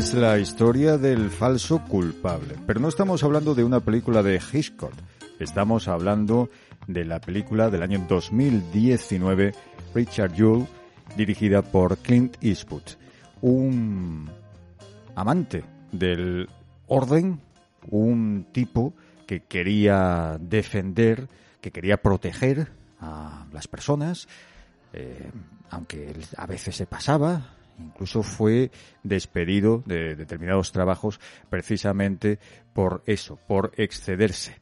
Es la historia del falso culpable. Pero no estamos hablando de una película de Hitchcock. Estamos hablando de la película del año 2019, Richard Jewell, dirigida por Clint Eastwood. Un amante del orden, un tipo que quería defender, que quería proteger a las personas, eh, aunque a veces se pasaba, Incluso fue despedido de determinados trabajos precisamente por eso, por excederse.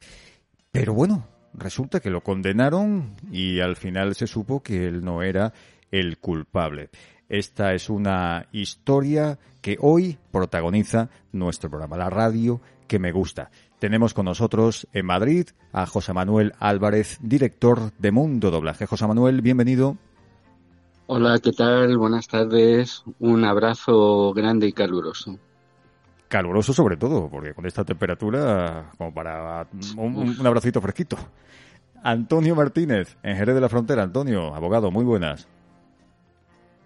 Pero bueno, resulta que lo condenaron y al final se supo que él no era el culpable. Esta es una historia que hoy protagoniza nuestro programa, la radio que me gusta. Tenemos con nosotros en Madrid a José Manuel Álvarez, director de Mundo Doblaje. José Manuel, bienvenido. Hola, ¿qué tal? Buenas tardes. Un abrazo grande y caluroso. Caluroso sobre todo, porque con esta temperatura, como para un, abracito fresquito. Antonio Martínez, en Jerez de la Frontera. Antonio, abogado, muy buenas.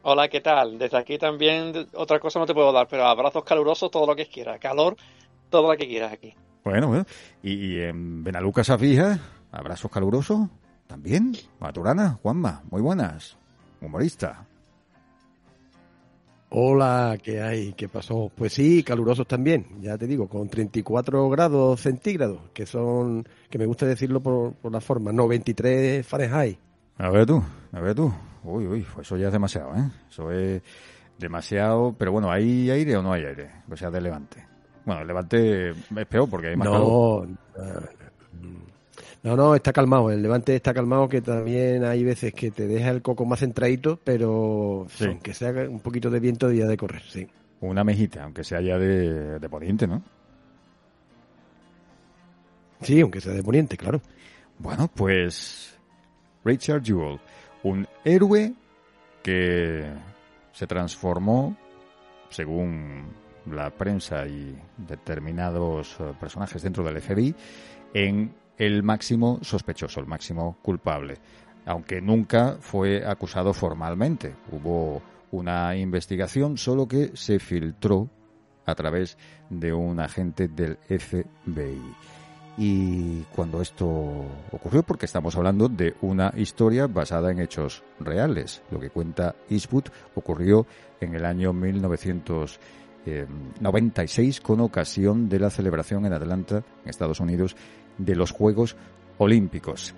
Hola, ¿qué tal? Desde aquí también otra cosa no te puedo dar, pero abrazos calurosos, todo lo que quieras. Calor, todo lo que quieras aquí. Bueno, bueno. Y, en Benaluca Safija, abrazos calurosos también. Maturana, Juanma, muy buenas humorista. Hola, ¿qué hay? ¿Qué pasó? Pues sí, calurosos también, ya te digo, con 34 grados centígrados, que son, que me gusta decirlo por, la forma, no 23 Fahrenheit. A ver tú, a ver tú. Uy, uy, pues eso ya es demasiado, ¿eh? Eso es demasiado, pero bueno, ¿hay aire o no hay aire? O sea, de levante. Bueno, el levante es peor porque hay más no, no, no, está calmado. El Levante está calmado, que también hay veces que te deja el coco más centradito, pero aunque sea un poquito de viento, día de correr, sí. Una mejita, aunque sea ya de, de poniente, ¿no? Sí, aunque sea de poniente, claro. Bueno, pues Richard Jewell, un héroe que se transformó, según la prensa y determinados eh, personajes dentro del FBI, en el máximo sospechoso, el máximo culpable, aunque nunca fue acusado formalmente. Hubo una investigación, solo que se filtró a través de un agente del FBI. Y cuando esto ocurrió, porque estamos hablando de una historia basada en hechos reales, lo que cuenta Eastwood ocurrió en el año 1996 con ocasión de la celebración en Atlanta, en Estados Unidos, de los Juegos Olímpicos.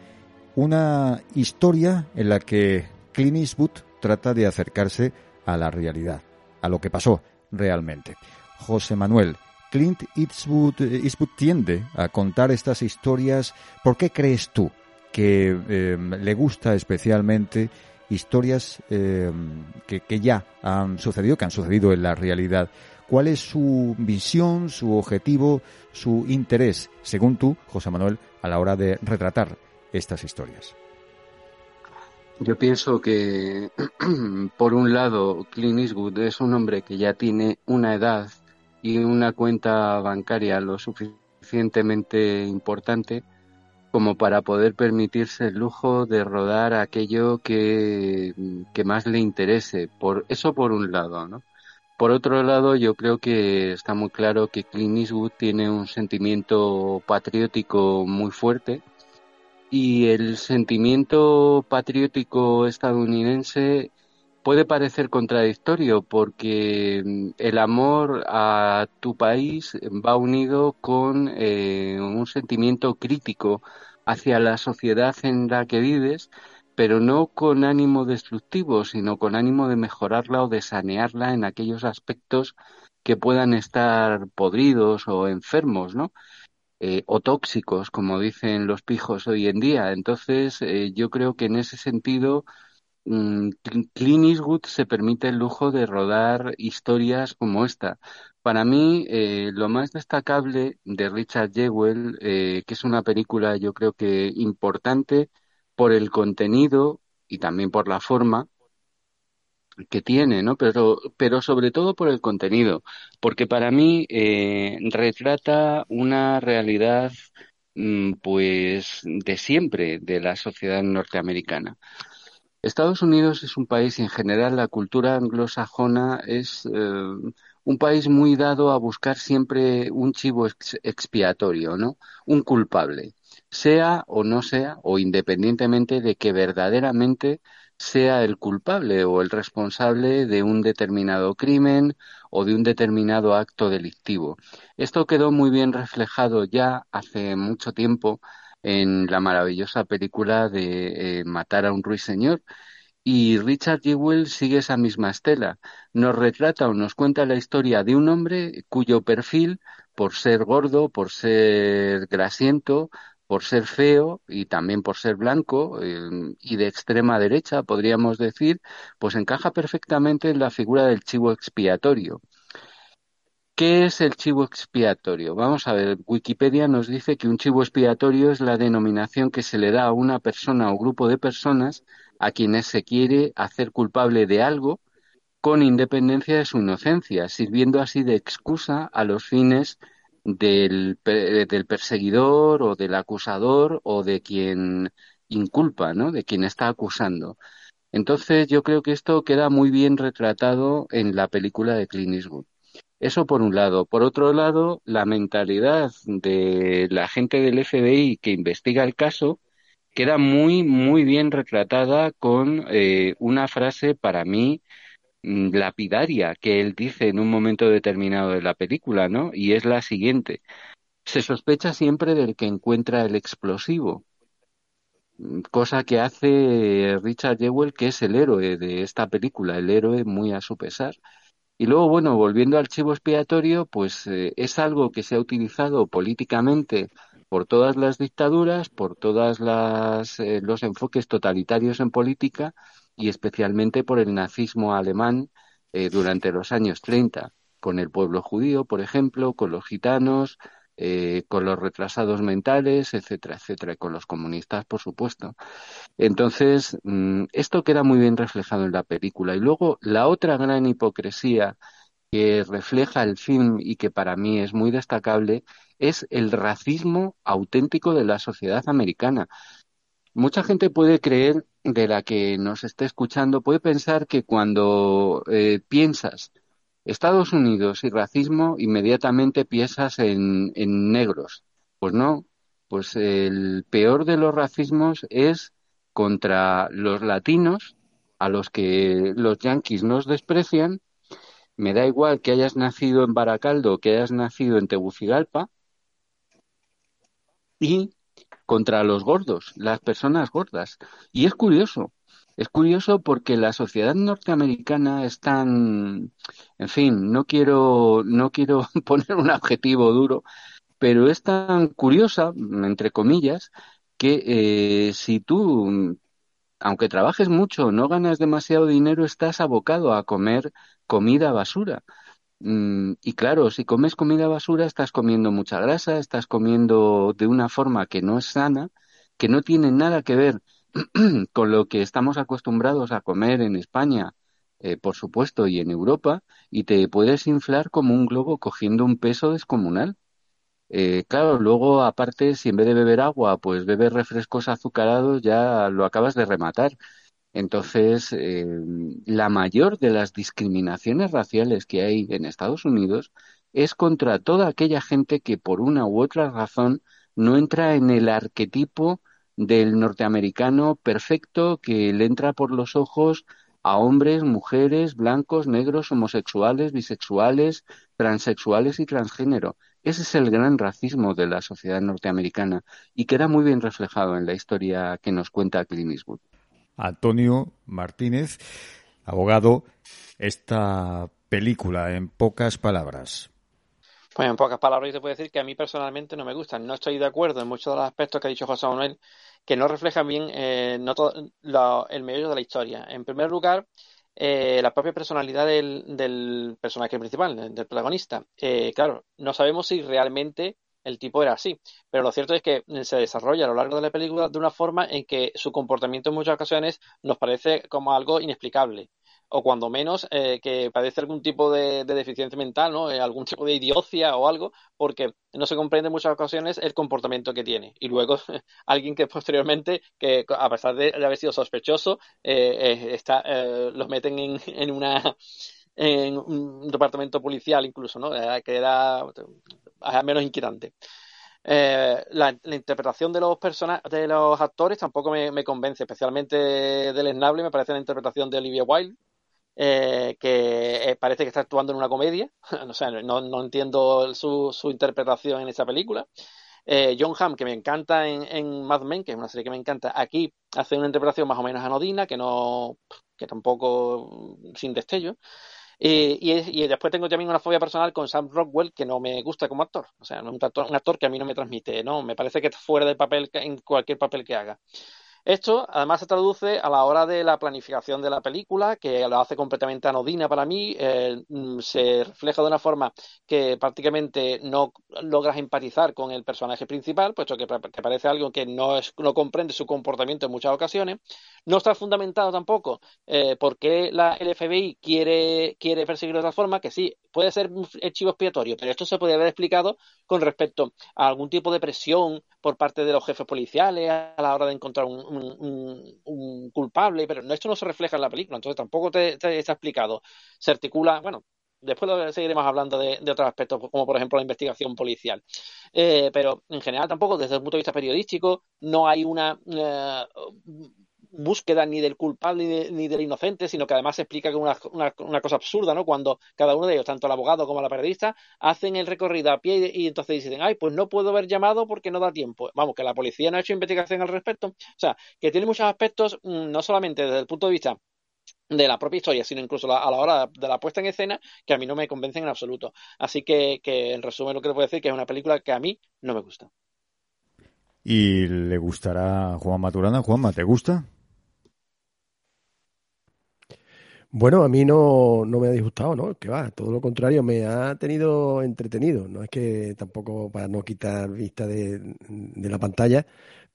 Una historia en la que Clint Eastwood trata de acercarse a la realidad, a lo que pasó realmente. José Manuel, Clint Eastwood, tiende a contar estas historias. ¿Por qué crees tú que em, le gusta especialmente historias em, que ya han sucedido, que han sucedido en la realidad? ¿Cuál es su visión, su objetivo, su interés, según tú, José Manuel, a la hora de retratar estas historias? Yo pienso que, por un lado, Clint Eastwood es un hombre que ya tiene una edad y una cuenta bancaria lo suficientemente importante como para poder permitirse el lujo de rodar aquello que, que más le interese. Por eso por un lado, ¿no? Por otro lado, yo creo que está muy claro que Clint Eastwood tiene un sentimiento patriótico muy fuerte y el sentimiento patriótico estadounidense puede parecer contradictorio porque mm, el amor a tu país va unido con eh, un sentimiento crítico hacia la sociedad en la que vives pero no con ánimo destructivo, sino con ánimo de mejorarla o de sanearla en aquellos aspectos que puedan estar podridos o enfermos, ¿no? Eh, o tóxicos, como dicen los pijos hoy en día. Entonces, eh, yo creo que en ese sentido, um, Clint Eastwood se permite el lujo de rodar historias como esta. Para mí, eh, lo más destacable de Richard Jewell, que es una película yo creo que importante, por el contenido y también por la forma que tiene, ¿no? Pero, pero sobre todo por el contenido, porque para mí eh, retrata una realidad mm, pues de siempre de la sociedad norteamericana. Estados Unidos es un país en general la cultura anglosajona es eh, un país muy dado a buscar siempre un chivo expiatorio, ¿no? Un culpable, sea o no sea, o independientemente de que verdaderamente sea el culpable o el responsable de un determinado crimen o de un determinado acto delictivo. Esto quedó muy bien reflejado ya hace mucho tiempo en la maravillosa película de eh, Matar a un ruiseñor, y Richard Jewell sigue esa misma estela. Nos retrata o nos cuenta la historia de un hombre cuyo perfil, por ser gordo, por ser grasiento, por ser feo y también por ser blanco eh, y de extrema derecha, podríamos decir, pues encaja perfectamente en la figura del chivo expiatorio. ¿Qué es el chivo expiatorio? Vamos a ver, Wikipedia nos dice que un chivo expiatorio es la denominación que se le da a una persona o grupo de personas a quienes se quiere hacer culpable de algo con independencia de su inocencia, sirviendo así de excusa a los fines del, del perseguidor o del acusador o de quien inculpa, ¿no? De quien está acusando. Entonces yo creo que esto queda muy bien retratado en la película de Clint Eastwood. Eso por un lado. Por otro lado, la mentalidad de la gente del FBI que investiga el caso queda muy, muy bien retratada con eh, una frase para mí lapidaria que él dice en un momento determinado de la película, ¿no? Y es la siguiente. Se sospecha siempre del que encuentra el explosivo, mm, cosa que hace Richard Jewell, que es el héroe de esta película, el héroe muy a su pesar. Y luego, bueno, volviendo al chivo expiatorio, pues eh, es algo que se ha utilizado políticamente por todas las dictaduras, por todos eh, los enfoques totalitarios en política y especialmente por el nazismo alemán eh, durante los años 30, con el pueblo judío, por ejemplo, con los gitanos, eh, con los retrasados mentales, etcétera, etcétera, y con los comunistas, por supuesto. Entonces, mm, esto queda muy bien reflejado en la película. Y luego, la otra gran hipocresía que refleja el film y que para mí es muy destacable es el racismo auténtico de la sociedad americana. Mucha gente puede creer, de la que nos esté escuchando, puede pensar que cuando eh, piensas Estados Unidos y racismo, inmediatamente piensas en, en negros. Pues no, pues el peor de los racismos es contra los latinos, a los que los yanquis nos desprecian, me da igual que hayas nacido en Baracaldo que hayas nacido en Tegucigalpa, y contra los gordos, las personas gordas. Y es curioso, es curioso porque la sociedad norteamericana es tan, en fin, no quiero, no quiero poner un adjetivo duro, pero es tan curiosa, entre comillas, que eh, si tú aunque trabajes mucho, no ganas demasiado dinero, estás abocado a comer comida basura. Mm, y claro, si comes comida basura, estás comiendo mucha grasa, estás comiendo de una forma que no es sana, que no tiene nada que ver con lo que estamos acostumbrados a comer en España, eh, por supuesto, y en Europa, y te puedes inflar como un globo cogiendo un peso descomunal. Eh, claro, luego aparte, si en vez de beber agua, pues bebes refrescos azucarados, ya lo acabas de rematar. Entonces, eh, la mayor de las discriminaciones raciales que hay en Estados Unidos es contra toda aquella gente que por una u otra razón no entra en el arquetipo del norteamericano perfecto que le entra por los ojos a hombres, mujeres, blancos, negros, homosexuales, bisexuales, transexuales y transgénero. Ese es el gran racismo de la sociedad norteamericana y queda muy bien reflejado en la historia que nos cuenta Clint. Antonio Martínez, abogado, esta película en pocas palabras. Pues en pocas palabras yo te puedo decir que a mí personalmente no me gusta. No estoy de acuerdo en muchos de los aspectos que ha dicho José Manuel, que no reflejan bien eh, el medio de la historia. En primer lugar, eh, la propia personalidad del, personaje principal, del protagonista. Eh, claro, no sabemos si realmente el tipo era así, pero lo cierto es que se desarrolla a lo largo de la película de una forma en que su comportamiento en muchas ocasiones nos parece como algo inexplicable o cuando menos eh, que padece algún tipo de, deficiencia mental, ¿no? Eh, algún tipo de idiocia o algo, porque no se comprende en muchas ocasiones el comportamiento que tiene. Y luego alguien que posteriormente, que a pesar de, haber sido sospechoso, eh, está, los meten en, en una en un departamento policial incluso, ¿no? que era menos inquietante. la, interpretación de los de los actores tampoco me, convence, especialmente del Snable, me parece la interpretación de Olivia Wilde eh, que eh, parece que está actuando en una comedia. o sea, no, no entiendo su, su, interpretación en esa película. Eh, John Hamm, que me encanta en, en, Mad Men, que es una serie que me encanta, aquí hace una interpretación más o menos anodina, que no, que tampoco sin destello. Y, y, después tengo también una fobia personal con Sam Rockwell, que no me gusta como actor. O sea, un actor, un actor que a mí no me transmite, ¿no? Me parece que está fuera del papel en cualquier papel que haga. Esto además se traduce a la hora de la planificación de la película, que lo hace completamente anodina para mí, eh, mm, se refleja de una forma que prácticamente no logras empatizar con el personaje principal, puesto que te parece algo que no, es, no comprende su comportamiento en muchas ocasiones. No está fundamentado tampoco eh, por qué la, el FBI quiere, quiere perseguirlo de otra forma, que sí, puede ser un archivo expiatorio, pero esto se podría haber explicado con respecto a algún tipo de presión por parte de los jefes policiales a la hora de encontrar un, un, culpable, pero esto no se refleja en la película, entonces tampoco te, está explicado. Se articula, bueno, después seguiremos hablando de, otros aspectos, como por ejemplo la investigación policial. Eh, pero en general tampoco, desde el punto de vista periodístico, no hay una eh, búsqueda ni del culpable ni, del inocente, sino que además se explica que una, una, cosa absurda, ¿no? Cuando cada uno de ellos, tanto el abogado como la periodista, hacen el recorrido a pie y, entonces dicen, ay, pues no puedo haber llamado porque no da tiempo. Vamos, que la policía no ha hecho investigación al respecto. O sea, que tiene muchos aspectos, mm, no solamente desde el punto de vista de la propia historia, sino incluso a la hora de la puesta en escena, que a mí no me convencen en absoluto. Así que, en resumen, lo que te puedo decir que es una película que a mí no me gusta. ¿Y le gustará Juan Maturana? Juanma, ¿te gusta? Bueno, a mí no, no me ha disgustado, ¿no? Que va, todo lo contrario, me ha tenido entretenido. No es que tampoco para no quitar vista de, de la pantalla,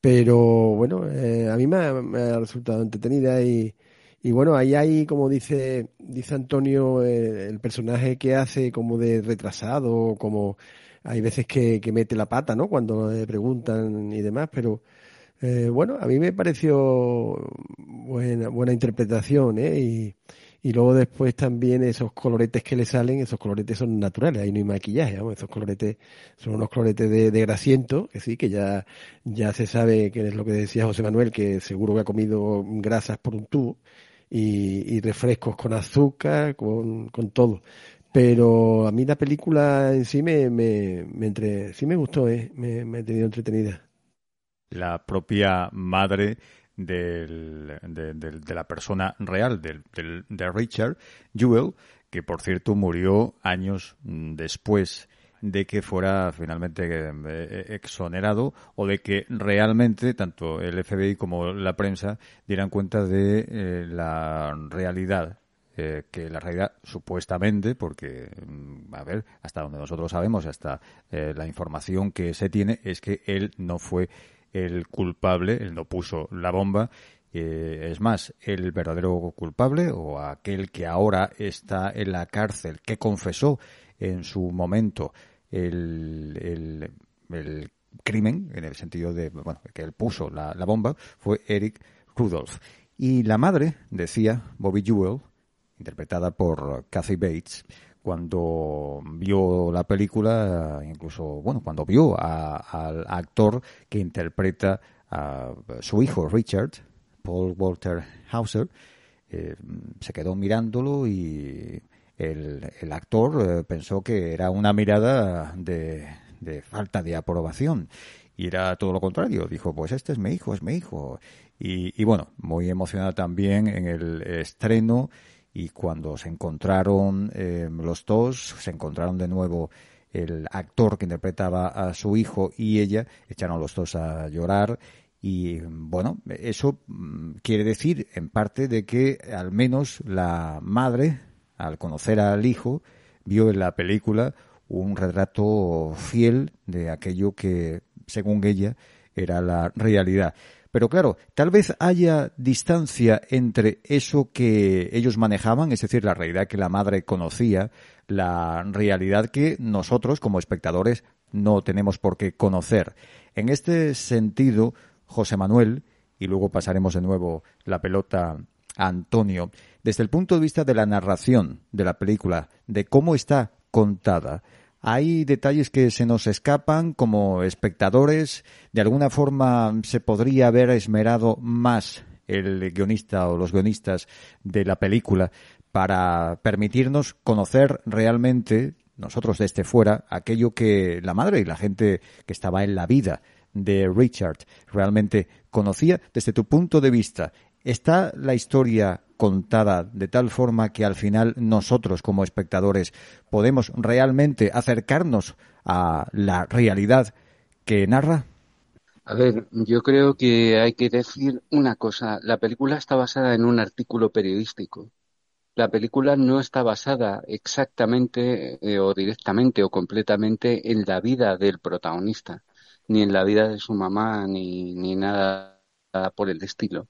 pero bueno, eh, a mí me ha, resultado entretenida y, y bueno, ahí hay, como dice, dice Antonio, eh, el personaje que hace como de retrasado, como hay veces que, que mete la pata, ¿no? Cuando le preguntan y demás, pero eh, bueno, a mí me pareció buena, buena interpretación, ¿eh? Y, y luego después también esos coloretes que le salen, esos coloretes son naturales, ahí no hay maquillaje, esos coloretes son unos coloretes de, de, grasiento, que sí, que ya, ya se sabe que es lo que decía José Manuel, que seguro que ha comido grasas por un tubo y, y refrescos con azúcar, con, con todo. Pero a mí la película en sí me, me, me entre, sí me gustó, ¿eh? me, me ha tenido entretenida. La propia madre del, de, la persona real, del, de Richard Jewell, que por cierto murió años después de que fuera finalmente eh, eh, exonerado o de que realmente tanto el FBI como la prensa dieran cuenta de eh, la realidad que la realidad supuestamente, porque, mm, a ver, hasta donde nosotros sabemos, hasta la información que se tiene, es que él no fue el culpable, él no puso la bomba. Eh, es más, el verdadero culpable o aquel que ahora está en la cárcel, que confesó en su momento el, el, crimen, en el sentido de bueno, que él puso la, la bomba, fue Eric Rudolph. Y la madre, decía Bobby Jewell, interpretada por Kathy Bates, cuando vio la película, incluso, bueno, cuando vio al actor que interpreta a su hijo Richard, Paul Walter Hauser, eh, se quedó mirándolo y el, el actor eh, pensó que era una mirada de, de falta de aprobación y era todo lo contrario. Dijo, pues este es mi hijo, es mi hijo. Y, y bueno, muy emocionada también en el estreno y cuando se encontraron eh, los dos, se encontraron de nuevo el actor que interpretaba a su hijo y ella, echaron los dos a llorar y bueno, eso mm, quiere decir en parte de que al menos la madre, al conocer al hijo, vio en la película un retrato fiel de aquello que, según ella, era la realidad. Pero claro, tal vez haya distancia entre eso que ellos manejaban, es decir, la realidad que la madre conocía, la realidad que nosotros como espectadores no tenemos por qué conocer. En este sentido, José Manuel, y luego pasaremos de nuevo la pelota a Antonio, desde el punto de vista de la narración de la película, de cómo está contada, hay detalles que se nos escapan como espectadores. De alguna forma se podría haber esmerado más el guionista o los guionistas de la película para permitirnos conocer realmente, nosotros desde fuera, aquello que la madre y la gente que estaba en la vida de Richard realmente conocía. Desde tu punto de vista, ¿está la historia contada de tal forma que al final nosotros como espectadores podemos realmente acercarnos a la realidad que narra? A ver, yo creo que hay que decir una cosa. La película está basada en un artículo periodístico. La película no está basada exactamente eh, o directamente o completamente en la vida del protagonista, ni en la vida de su mamá, ni, ni nada por el estilo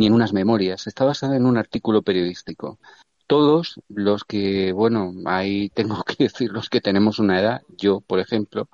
ni en unas memorias, está basada en un artículo periodístico. Todos los que, bueno, ahí tengo que decir los que tenemos una edad, yo, por ejemplo,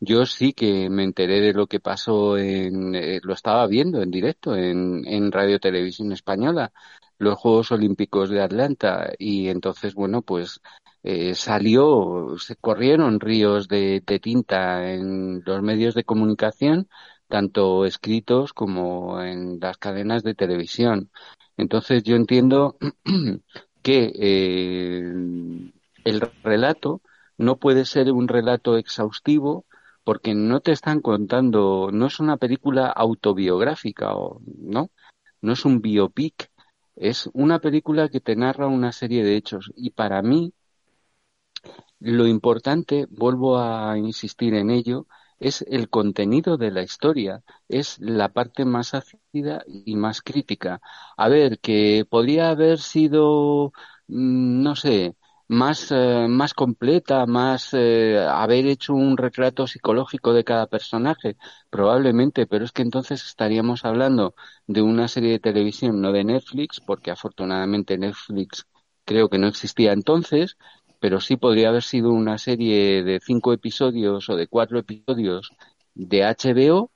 yo sí que me enteré de lo que pasó en, eh, lo estaba viendo en directo en, en Radio Televisión Española, los Juegos Olímpicos de Atlanta, y entonces, bueno, pues eh, salió, se corrieron ríos de, de, tinta en los medios de comunicación tanto escritos como en las cadenas de televisión. Entonces yo entiendo que eh, el relato no puede ser un relato exhaustivo porque no te están contando, no es una película autobiográfica o no, no es un biopic, es una película que te narra una serie de hechos y para mí lo importante, vuelvo a insistir en ello, es el contenido de la historia, es la parte más ácida y más crítica. A ver, que podría haber sido, mm, no sé, más, eh, más completa, más eh, haber hecho un retrato psicológico de cada personaje, probablemente, pero es que entonces estaríamos hablando de una serie de televisión, no de Netflix, porque afortunadamente Netflix creo que no existía entonces, pero sí podría haber sido una serie de cinco episodios o de cuatro episodios de HBO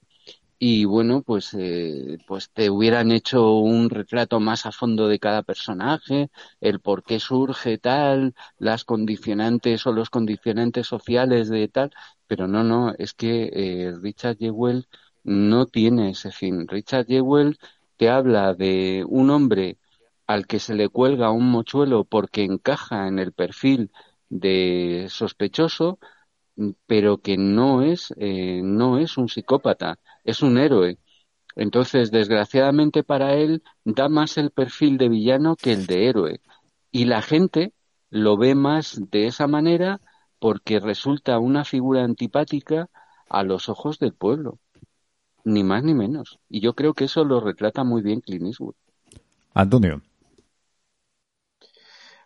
y bueno, pues, eh, pues te hubieran hecho un retrato más a fondo de cada personaje, el por qué surge tal, las condicionantes o los condicionantes sociales de tal, pero no, no, es que eh, Richard Jewell no tiene ese fin. Richard Jewell te habla de un hombre al que se le cuelga un mochuelo porque encaja en el perfil de sospechoso, pero que no es, eh, no es un psicópata, es un héroe. Entonces, desgraciadamente para él, da más el perfil de villano que el de héroe. Y la gente lo ve más de esa manera porque resulta una figura antipática a los ojos del pueblo. Ni más ni menos. Y yo creo que eso lo retrata muy bien Clint Eastwood. Antonio.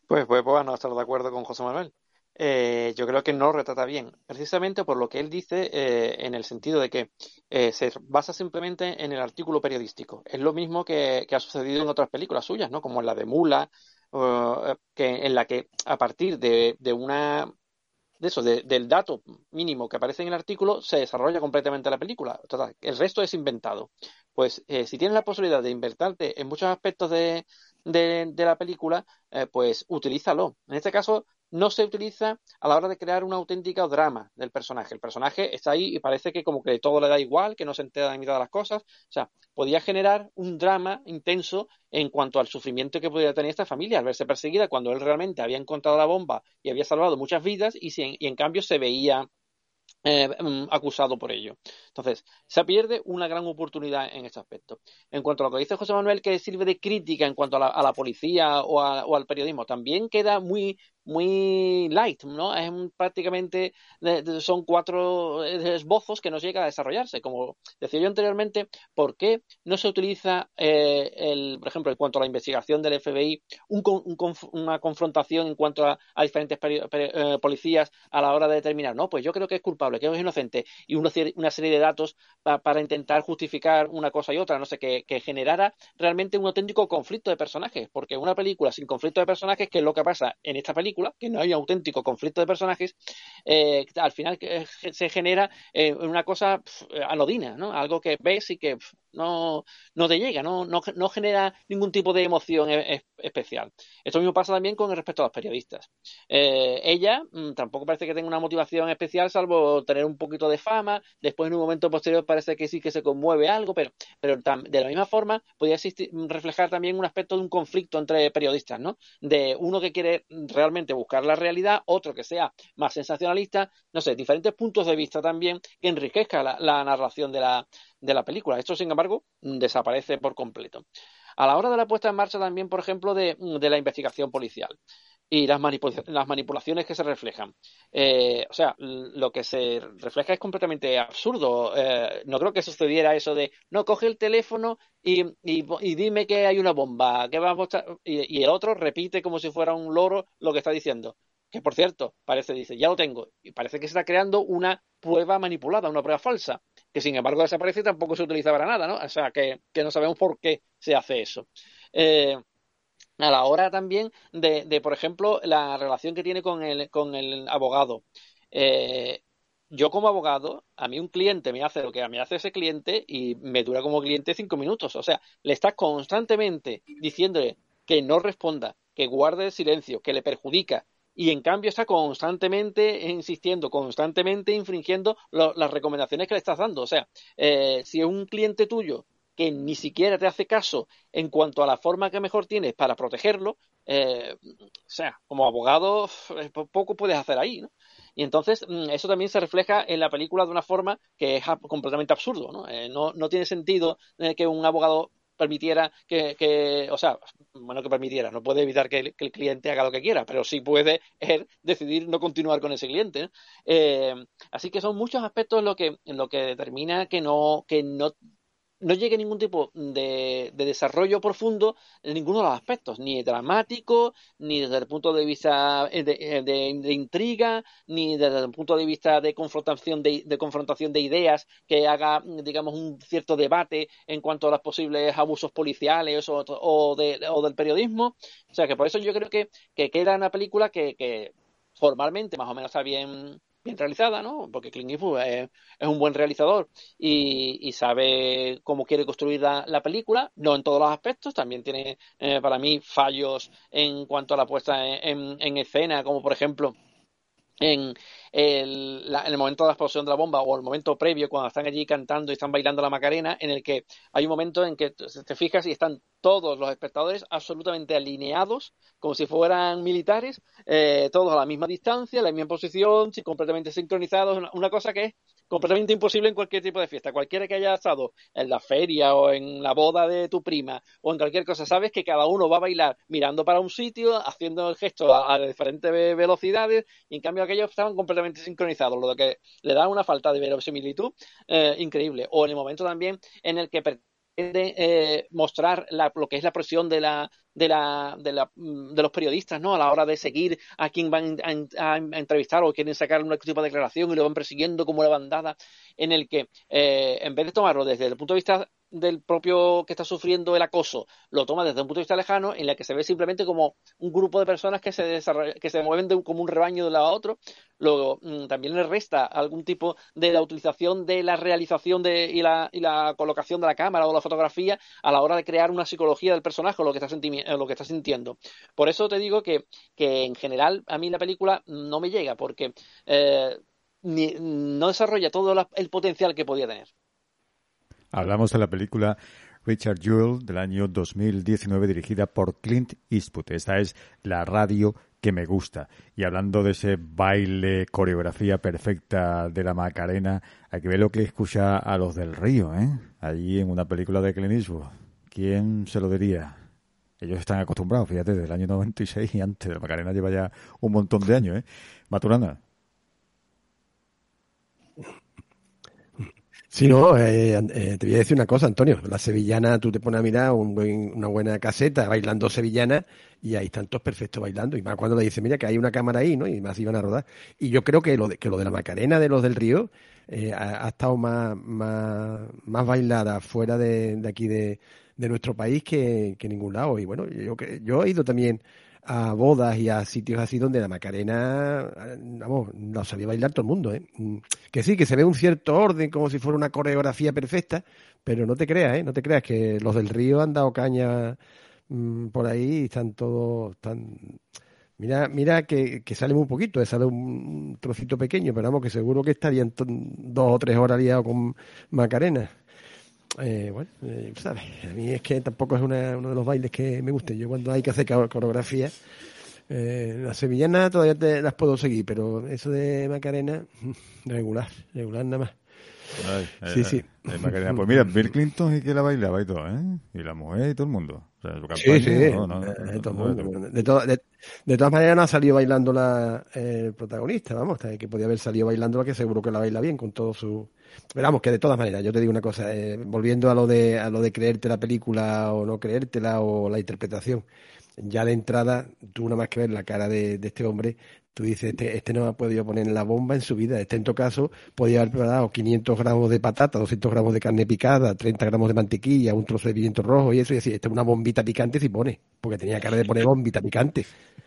Pues, pues, pues no estar de acuerdo con José Manuel. Eh, yo creo que no retrata bien, precisamente por lo que él dice eh, en el sentido de que eh, se basa simplemente en el artículo periodístico. Es lo mismo que, ha sucedido en otras películas suyas, ¿no? Como en la de Mula, que, en la que a partir de, una de eso, del dato mínimo que aparece en el artículo, se desarrolla completamente la película. el resto es inventado. Pues si tienes la posibilidad de invertarte en muchos aspectos de, de, la película, eh, pues utilízalo. En este caso, no se utiliza a la hora de crear una auténtica drama del personaje. El personaje está ahí y parece que como que todo le da igual, que no se entera de mitad de las cosas. O sea, podía generar un drama intenso en cuanto al sufrimiento que podía tener esta familia al verse perseguida cuando él realmente había encontrado la bomba y había salvado muchas vidas y, y en cambio se veía eh, mm, acusado por ello. Entonces, se pierde una gran oportunidad en este aspecto. En cuanto a lo que dice José Manuel, que sirve de crítica en cuanto a la, policía o, o, al periodismo, también queda muy, muy light, ¿no? Es prácticamente, son cuatro esbozos que no llega a desarrollarse. Como decía yo anteriormente, ¿por qué no se utiliza, eh, el, por ejemplo, en cuanto a la investigación del FBI, una confrontación en cuanto a, diferentes eh, policías a la hora de determinar, no, pues yo creo que es culpable que es inocente, y una, serie de datos para intentar justificar una cosa y otra, no sé, que, generara realmente un auténtico conflicto de personajes, porque una película sin conflicto de personajes, que es lo que pasa en esta película, que no hay auténtico conflicto de personajes, eh, al final se genera eh, una cosa anodina, ¿no? Algo que ves y que no, no te llega, no, no, no genera ningún tipo de emoción e, e, especial. Esto mismo pasa también con respecto a los periodistas. Eh, ella mm, tampoco parece que tenga una motivación especial, salvo tener un poquito de fama. Después, en un momento posterior, parece que sí que se conmueve algo, pero, pero de la misma forma podría existir, reflejar también un aspecto de un conflicto entre periodistas, ¿no? De uno que quiere realmente buscar la realidad, otro que sea más sensacionalista, no sé, diferentes puntos de vista también que enriquezca la narración de la, de la película. Esto, sin embargo, desaparece por completo. A la hora de la puesta en marcha también, por ejemplo, de, la investigación policial y las, las manipulaciones que se reflejan. Eh, o sea, lo que se refleja es completamente absurdo. Eh, no creo que sucediera eso de, no, coge el teléfono y, y, dime que hay una bomba, que vamos a... y, y, el otro repite como si fuera un loro lo que está diciendo que por cierto, parece, dice, ya lo tengo, y parece que se está creando una prueba manipulada, una prueba falsa, que sin embargo desaparece y tampoco se utiliza para nada, ¿no? O sea, que, no sabemos por qué se hace eso. Eh, a la hora también de, de, por ejemplo, la relación que tiene con el, con el abogado. Eh, yo como abogado, a mí un cliente me hace lo que mí hace ese cliente y me dura como cliente cinco minutos. O sea, le estás constantemente diciéndole que no responda, que guarde el silencio, que le perjudica, y en cambio está constantemente insistiendo, constantemente infringiendo las recomendaciones que le estás dando. O sea, eh, si es un cliente tuyo que ni siquiera te hace caso en cuanto a la forma que mejor tienes para protegerlo, eh, o sea, como abogado eh, poco puedes hacer ahí, ¿no? Y entonces mm, eso también se refleja en la película de una forma que es completamente absurdo, ¿no? no, no, tiene sentido que un abogado permitiera que, o sea, bueno, que permitiera, no puede evitar que el, cliente haga lo que quiera, pero sí puede decidir no continuar con ese cliente. Eh, así que son muchos aspectos lo que, en lo que determina que no, que no no llegue ningún tipo de, desarrollo profundo en ninguno de los aspectos, ni dramático, ni desde el punto de vista eh, eh, de, intriga, ni desde el punto de vista de confrontación de, confrontación de ideas que haga, digamos, un cierto debate en cuanto a los posibles abusos policiales o, o, del periodismo. O sea que por eso yo creo que, que queda una película que, que formalmente más o menos está bien bien realizada, ¿no? Porque Clint Eastwood es, un buen realizador y, sabe cómo quiere construir la, película, no en todos los aspectos, también tiene eh, para mí fallos en cuanto a la puesta en escena, como por ejemplo en el, en el momento de la explosión de la bomba o el momento previo cuando están allí cantando y están bailando la Macarena, en el que hay un momento en que te fijas y están todos los espectadores absolutamente alineados, como si fueran militares, eh, todos a la misma distancia, la misma posición, completamente sincronizados, una cosa que es completamente imposible en cualquier tipo de fiesta. Cualquiera que haya estado en la feria o en la boda de tu prima o en cualquier cosa, sabes que cada uno va a bailar mirando para un sitio, haciendo el gesto a, diferentes velocidades y en cambio aquellos estaban completamente sincronizados, lo que le da una falta de verosimilitud eh, increíble. O en el momento también en el que pretende eh, mostrar lo que es la presión de la, de, la, de, la, mm, de los periodistas, ¿no? A la hora de seguir a quien van a, entrevistar o quieren sacar un tipo de declaración y lo van persiguiendo como una bandada, en el que eh, en vez de tomarlo desde el punto de vista del propio que está sufriendo el acoso lo toma desde un punto de vista lejano en la que se ve simplemente como un grupo de personas que se que se mueven como un rebaño de un lado a otro. Luego mm, también le resta algún tipo de la utilización de la realización de, y, la, y la colocación de la cámara o la fotografía a la hora de crear una psicología del personaje o lo que está, lo que está sintiendo. Por eso te digo que, que en general a mí la película no me llega porque eh, no desarrolla todo el potencial que podía tener Hablamos de la película Richard Jewell del año 2019 dirigida por Clint Eastwood. Esta es la radio que me gusta. Y hablando de ese baile, coreografía perfecta de la Macarena, hay que ver lo que escucha a los del río, ¿eh? Allí en una película de Clint Eastwood. ¿Quién se lo diría? Ellos están acostumbrados, fíjate, desde el año 96 y antes. La Macarena lleva ya un montón de años, ¿eh? Maturana. Sí, no, eh, eh, te voy a decir una cosa, Antonio. La sevillana, tú te pones a mirar una buena caseta bailando sevillana y ahí están todos perfectos bailando. Y más cuando le dice, mira, que hay una cámara ahí, ¿no? Y más iban a rodar. Y yo creo que lo de, que lo de la Macarena de los del Río eh, ha, estado más, más, más bailada fuera de, aquí de, nuestro país que, que ningún lado. Y bueno, yo, yo he ido también a bodas y a sitios así donde la Macarena, vamos, no sabía bailar todo el mundo, ¿eh? Mm, que sí, que se ve un cierto orden, como si fuera una coreografía perfecta, pero no te creas, ¿eh? No te creas que los del río han dado caña mm, por ahí y están todos, están... Mira, mira que, que sale muy poquito, ¿eh? sale un trocito pequeño, pero vamos, que seguro que estarían dos o tres horas liados con Macarena. Eh, bueno, eh, sabes, a mí es que tampoco es uno de los bailes que me guste. Yo cuando hay que hacer coreografía, eh, las sevillanas todavía te, las puedo seguir, pero eso de Macarena, regular, regular nada más. sí, sí. pues mira, Bill Clinton y que la bailaba y todo, ¿eh? Y la mujer y todo el mundo. sí, sí, de, todas maneras no ha salido bailando la, el protagonista, vamos, que podía haber salido bailando la que seguro que la baila bien con todo su vamos, que de todas maneras, yo te digo una cosa, eh, volviendo a lo de a lo de creerte la película o no creértela o la interpretación, ya de entrada, tú nada más que ver la cara de, este hombre, tú dices, este, este no ha podido poner la bomba en su vida. Este en tu caso podía haber preparado 500 gramos de patata, 200 gramos de carne picada, 30 gramos de mantequilla, un trozo de pimiento rojo y eso, y decir, esta es una bombita picante si pone, porque tenía cara de poner bombita picante.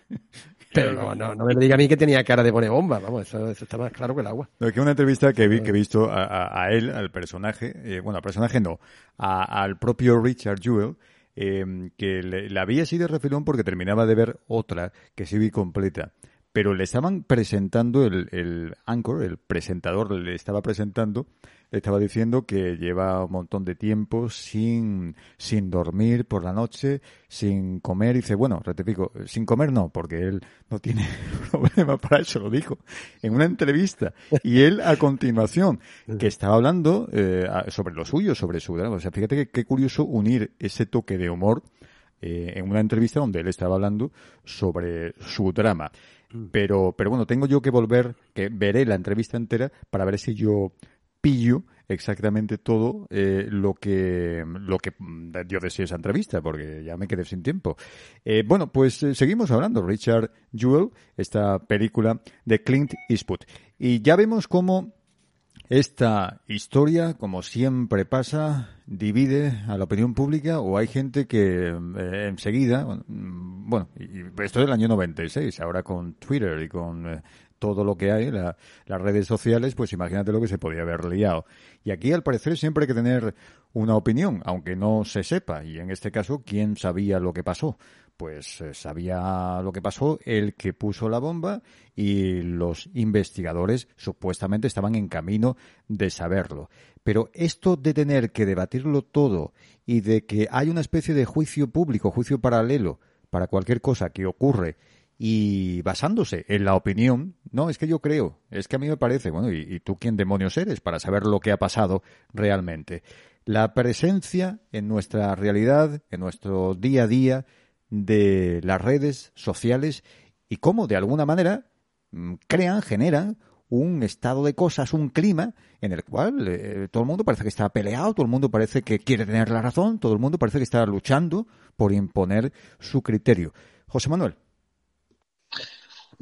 Pero no, no, no me diga a mí que tenía cara de poner bomba, vamos, eso, está más claro que el agua. No, es que una entrevista que, vi, que he visto a, él, al personaje, eh, bueno, al personaje no, al propio Richard Jewell, eh, que le, había sido refilón porque terminaba de ver otra que sí vi completa pero le estaban presentando el, el anchor, el presentador le estaba presentando estaba diciendo que lleva un montón de tiempo sin, sin dormir por la noche, sin comer. Dice, bueno, rectifico, sin comer no, porque él no tiene problema para eso, lo dijo en una entrevista. Y él, a continuación, que estaba hablando eh, sobre lo suyo, sobre su drama. O sea, fíjate qué curioso unir ese toque de humor eh, en una entrevista donde él estaba hablando sobre su drama. Mm. Pero, pero bueno, tengo yo que volver, que veré la entrevista entera para ver si yo pillo exactamente todo eh, lo que lo que dio de sí esa entrevista, porque ya me quedé sin tiempo. Eh, bueno, pues eh, seguimos hablando. Richard Jewell, esta película de Clint Eastwood. Y ya vemos cómo esta historia, como siempre pasa, divide a la opinión pública o hay gente que enseguida, bueno, esto es del año 96, ahora con Twitter y con todo lo que hay, las redes sociales, pues imagínate lo que se podía haber liado. Y aquí, al parecer, siempre hay que tener una opinión, aunque no se sepa. Y en este caso, ¿quién sabía lo que pasó? Pues eh, sabía lo que pasó el que puso la bomba y los investigadores supuestamente estaban en camino de saberlo. Pero esto de tener que debatirlo todo y de que hay una especie de juicio público, juicio paralelo para cualquier cosa que ocurre y basándose en la opinión, no, es que yo creo, es que a mí me parece, bueno, y, tú quién demonios eres para saber lo que ha pasado realmente. La presencia en nuestra realidad, en nuestro día a día de las redes sociales y cómo de alguna manera mm, crean, generan un estado de cosas, un clima en el cual eh, todo el mundo parece que está peleado, todo el mundo parece que quiere tener la razón, todo el mundo parece que está luchando por imponer su criterio. José Manuel.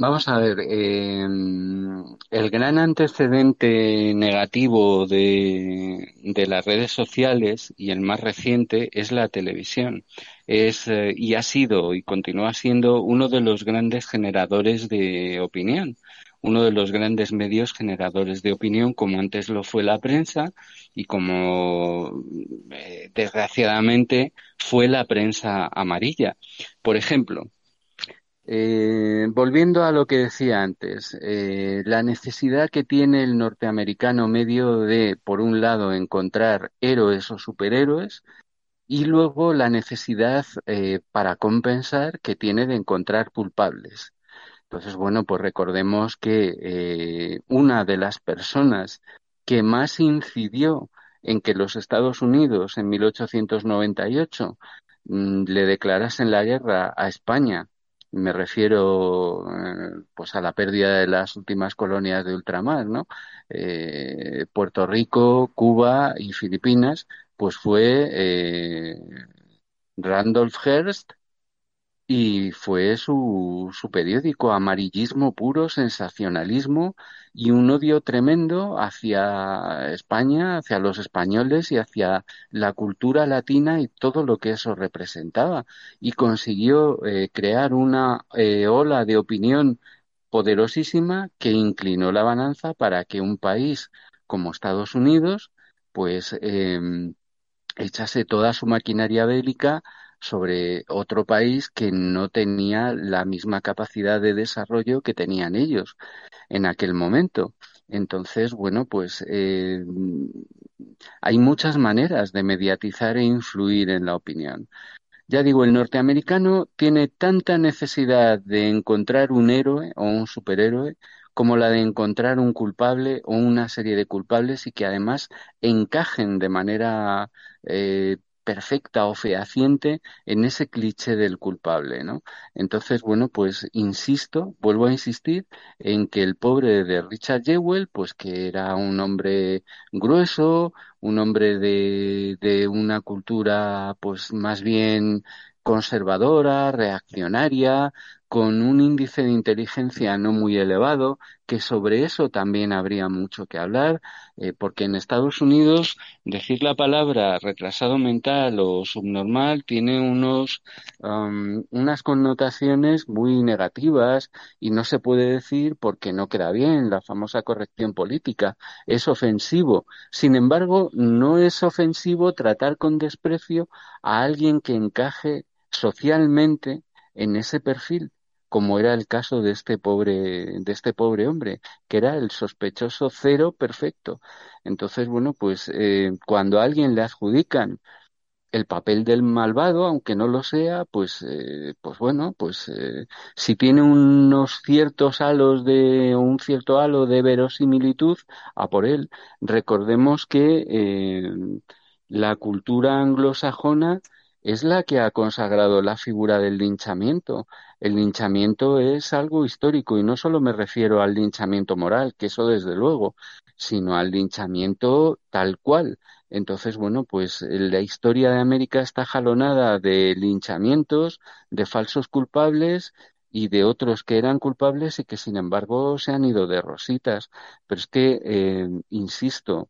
Vamos a ver, em, el gran antecedente negativo de, las redes sociales y el más reciente es la televisión. Es eh, y ha sido y continúa siendo uno de los grandes generadores de opinión, uno de los grandes medios generadores de opinión, como antes lo fue la prensa y como eh, desgraciadamente fue la prensa amarilla. Por ejemplo, eh, volviendo a lo que decía antes, eh, la necesidad que tiene el norteamericano medio de, por un lado, encontrar héroes o superhéroes y luego la necesidad eh, para compensar que tiene de encontrar culpables. Entonces, bueno, pues recordemos que una de las personas que más incidió en que los Estados Unidos en 1898 mm, le declarasen la guerra a España Me refiero eh, pues a la pérdida de las últimas colonias de ultramar, ¿no? Eh, Puerto Rico, Cuba y Filipinas, pues fue eh, Randolph Hearst y fue su, su periódico, amarillismo puro, sensacionalismo y un odio tremendo hacia España, hacia los españoles y hacia la cultura latina y todo lo que eso representaba. Y consiguió eh, crear una eh, ola de opinión poderosísima que inclinó la balanza para que un país como Estados Unidos pues em, echase toda su maquinaria bélica sobre otro país que no tenía la misma capacidad de desarrollo que tenían ellos en aquel momento. Entonces, bueno, pues eh, hay muchas maneras de mediatizar e influir en la opinión. Ya digo, el norteamericano tiene tanta necesidad de encontrar un héroe o un superhéroe como la de encontrar un culpable o una serie de culpables y que además encajen de manera eh, perfecta o fehaciente en ese cliché del culpable, ¿no? Entonces, bueno, pues insisto, vuelvo a insistir en que el pobre de Richard Jewell, pues que era un hombre grueso, un hombre de, de una cultura, pues más bien conservadora, reaccionaria, con un índice de inteligencia no muy elevado, que sobre eso también habría mucho que hablar, eh, porque en Estados Unidos decir la palabra retrasado mental o subnormal tiene unos, um, unas connotaciones muy negativas y no se puede decir porque no queda bien, la famosa corrección política, es ofensivo. Sin embargo, no es ofensivo tratar con desprecio a alguien que encaje socialmente en ese perfil como era el caso de este pobre, de este pobre hombre, que era el sospechoso cero perfecto. Entonces, bueno, pues eh, cuando a alguien le adjudican el papel del malvado, aunque no lo sea, pues, eh, pues bueno, pues eh, si tiene unos ciertos halos de, un cierto halo de verosimilitud, a por él. Recordemos que la cultura anglosajona es la que ha consagrado la figura del linchamiento. El linchamiento es algo histórico y no solo me refiero al linchamiento moral, que eso desde luego, sino al linchamiento tal cual. Entonces, bueno, pues la historia de América está jalonada de linchamientos, de falsos culpables y de otros que eran culpables y que sin embargo se han ido de rositas. Pero es que, eh, insisto,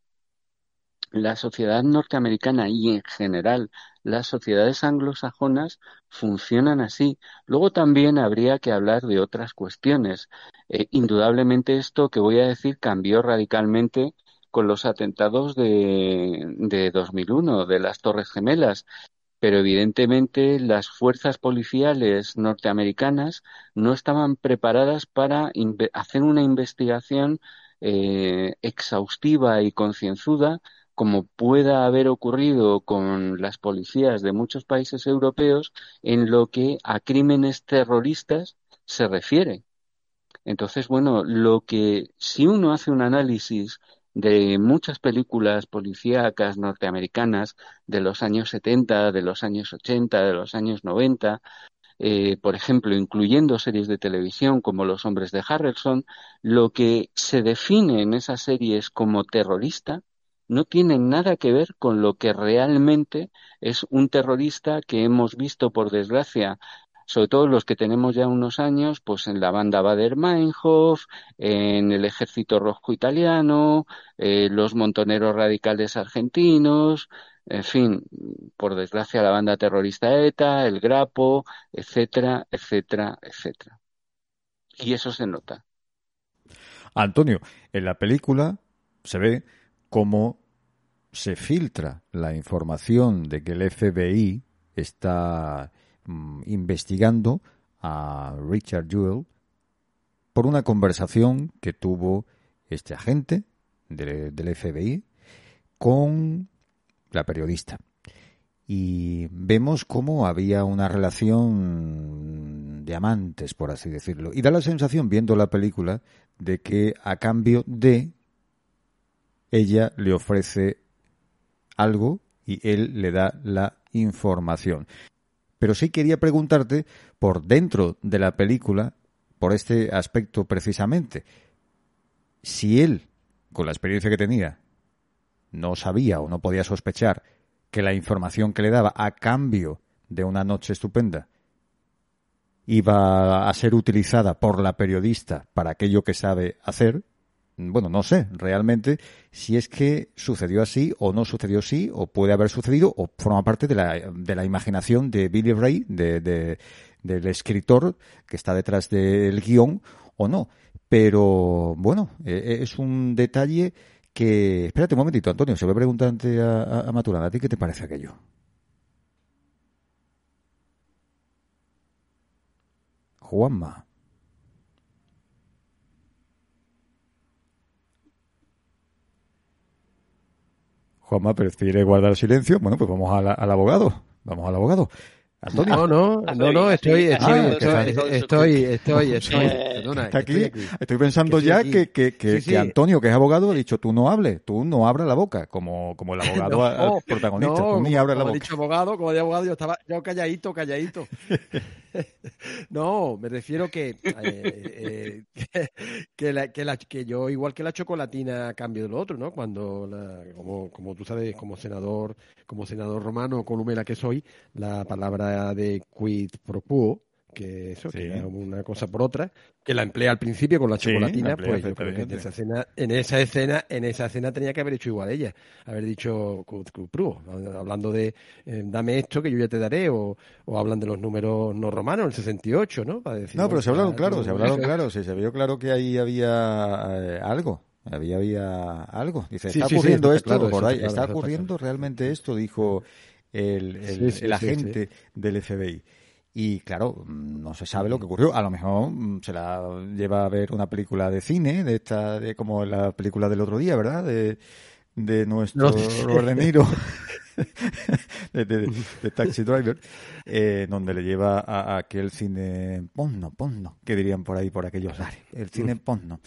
la sociedad norteamericana y en general las sociedades anglosajonas funcionan así. Luego también habría que hablar de otras cuestiones. Eh, indudablemente esto que voy a decir cambió radicalmente con los atentados de, de 2001, de las Torres Gemelas. Pero evidentemente las fuerzas policiales norteamericanas no estaban preparadas para hacer una investigación eh, exhaustiva y concienzuda como pueda haber ocurrido con las policías de muchos países europeos en lo que a crímenes terroristas se refiere. Entonces, bueno, lo que si uno hace un análisis de muchas películas policíacas norteamericanas de los años 70, de los años 80, de los años 90, eh, por ejemplo, incluyendo series de televisión como Los hombres de Harrelson, lo que se define en esas series como terrorista no tienen nada que ver con lo que realmente es un terrorista que hemos visto, por desgracia, sobre todo los que tenemos ya unos años, pues en la banda Bader-Meinhof, en el Ejército Rojo Italiano, eh, los montoneros radicales argentinos, en fin, por desgracia la banda terrorista ETA, el Grapo, etcétera, etcétera, etcétera. Y eso se nota. Antonio, en la película se ve cómo se filtra la información de que el FBI está mm, investigando a Richard Jewell por una conversación que tuvo este agente del FBI con la periodista. Y vemos cómo había una relación de amantes, por así decirlo. Y da la sensación, viendo la película, de que a cambio de ella le ofrece algo y él le da la información. pero sí quería preguntarte por dentro de la película, por este aspecto precisamente, si él, con la experiencia que tenía, no sabía o no podía sospechar que la información que le daba a cambio de una noche estupenda iba a ser utilizada por la periodista para aquello que sabe hacer, bueno, no sé realmente si es que sucedió así o no sucedió así, o puede haber sucedido, o forma parte de la, de la imaginación de Billy Ray, de, del escritor que está detrás del guion, o no. Pero bueno, e, e, es un detalle que... Espérate un momentito, Antonio, se lo voy a preguntar a, a Maturana, ¿a ti qué te parece aquello? Juanma. Juanma prefiere guardar silencio. Bueno, pues vamos al abogado. Vamos al abogado. No, no, no, no, estoy, estoy, estoy, estoy, estoy, Estoy pensando ya que, que, que, Antonio, que es abogado, ha dicho tú no hables, tú no abras la boca, como, como el abogado protagonista, tú ni abres la boca. Como dicho abogado, como de abogado, yo estaba yo calladito, calladito. no, me refiero que, eh, eh, que, la, que, la, que yo, igual que la chocolatina, cambio de lo otro, ¿no? Cuando, la, como, como tú sabes, como senador, como senador romano, columela que soy, la palabra de quid pro quo, que eso, que era una cosa por otra, que la emplea al principio con la chocolatina, pues yo creo que en esa, escena, en esa escena, en esa escena tenía que haber hecho igual ella, haber dicho hablando de eh, dame esto que yo ya te daré, o, o hablan de los números no romanos, el 68, ¿no? Para decir, no, pero se hablaron claro, se hablaron claro, se vio claro que ahí había eh, algo. Había, había algo. Dice, está ocurriendo esto, por ahí, está, ocurriendo realmente esto, dijo el, el agente del FBI. Y claro, no se sabe lo que ocurrió. A lo mejor mm, se la lleva a ver una película de cine, de esta, de como la película del otro día, ¿verdad? De, de nuestro Robert De Niro. de, Taxi Driver, eh, donde le lleva a, aquel cine porno, porno, que dirían por ahí, por aquellos lares. El cine porno.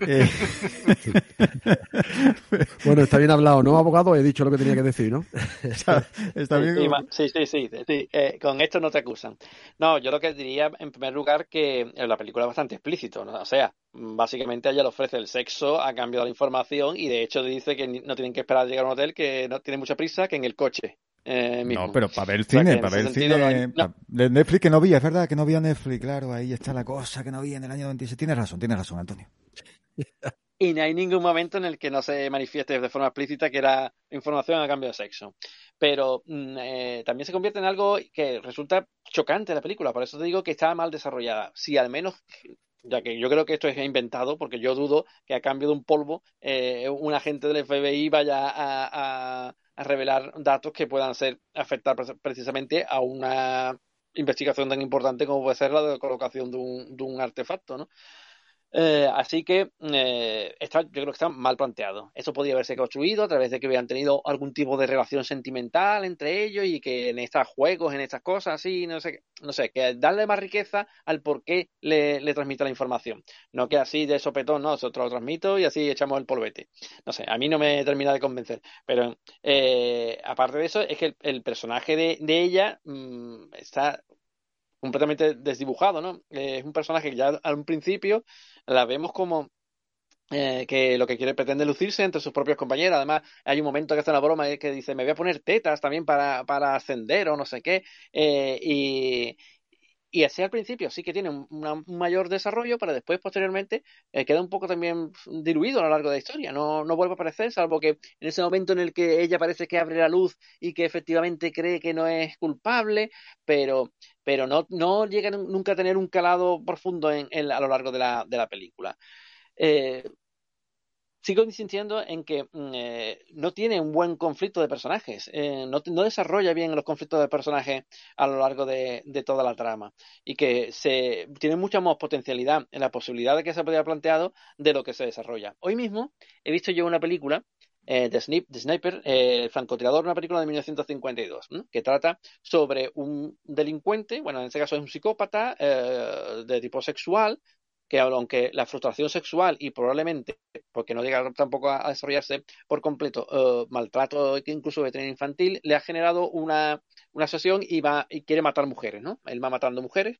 Eh, bueno, está bien hablado, ¿no, abogado? He dicho lo que tenía que decir, ¿no? está, bien. Sí, sí, sí. Eh, con esto no te acusan. No, yo lo que diría, en primer lugar, que la película es bastante explícito, ¿no? O sea, básicamente ella le ofrece el sexo a cambio de la información y de hecho dice que no tienen que esperar a llegar a un hotel, que no tiene mucha prisa, que en el coche. Eh, no, pero para ver el cine, para ver el cine. De Netflix que no vi, es verdad que no había Netflix, claro, ahí está la cosa que no vi en el año 96. Tienes razón, tienes razón, Antonio. y no hay ningún momento en el que no se manifieste de forma explícita que era información a cambio de sexo. Pero mm, eh, también se convierte en algo que resulta chocante la película, por eso te digo que está mal desarrollada. Si al menos ya que yo creo que esto es inventado, porque yo dudo que a cambio de un polvo eh, un agente del FBI vaya a, revelar datos que puedan ser afectar precisamente a una investigación tan importante como puede ser la de colocación de un, de un artefacto, ¿no? Eh, así que eh, está, yo creo que está mal planteado. Esto podría haberse construido a través de que hubieran tenido algún tipo de relación sentimental entre ellos y que en estos juegos, en estas cosas, así, no sé, no sé, que darle más riqueza al por qué le, le la información. No que así de sopetón, no, nosotros lo transmito y así echamos el polvete. No sé, a mí no me termina de convencer. Pero eh, aparte de eso, es que el, personaje de, de ella mm, está completamente desdibujado, ¿no? es un personaje que ya al principio la vemos como eh, que lo que quiere pretende lucirse entre sus propios compañeros. Además, hay un momento que hace una broma que dice, me voy a poner tetas también para, para ascender o no sé qué. Eh, y, y así al principio sí que tiene un, mayor desarrollo, pero después, posteriormente, eh, queda un poco también diluido a lo largo de la historia. No, no vuelve a aparecer, salvo que en ese momento en el que ella parece que abre la luz y que efectivamente cree que no es culpable, pero, pero no, no llega nunca a tener un calado profundo en, a lo largo de la, de la película. Eh, sigo insistiendo en que mm, eh, no tiene un buen conflicto de personajes, eh, no, desarrolla bien los conflictos de personajes a lo largo de, toda la trama y que se tiene mucha más potencialidad en la posibilidad de que se haya planteado de lo que se desarrolla. Hoy mismo he visto yo una película eh, de, Sniper, el francotirador, una película de 1952, que trata sobre un delincuente, bueno, en este caso es un psicópata de tipo sexual, que aunque la frustración sexual y probablemente, porque no llega tampoco a, desarrollarse por completo, eh, maltrato incluso de infantil, le ha generado una, una y va y quiere matar mujeres, ¿no? Él va matando mujeres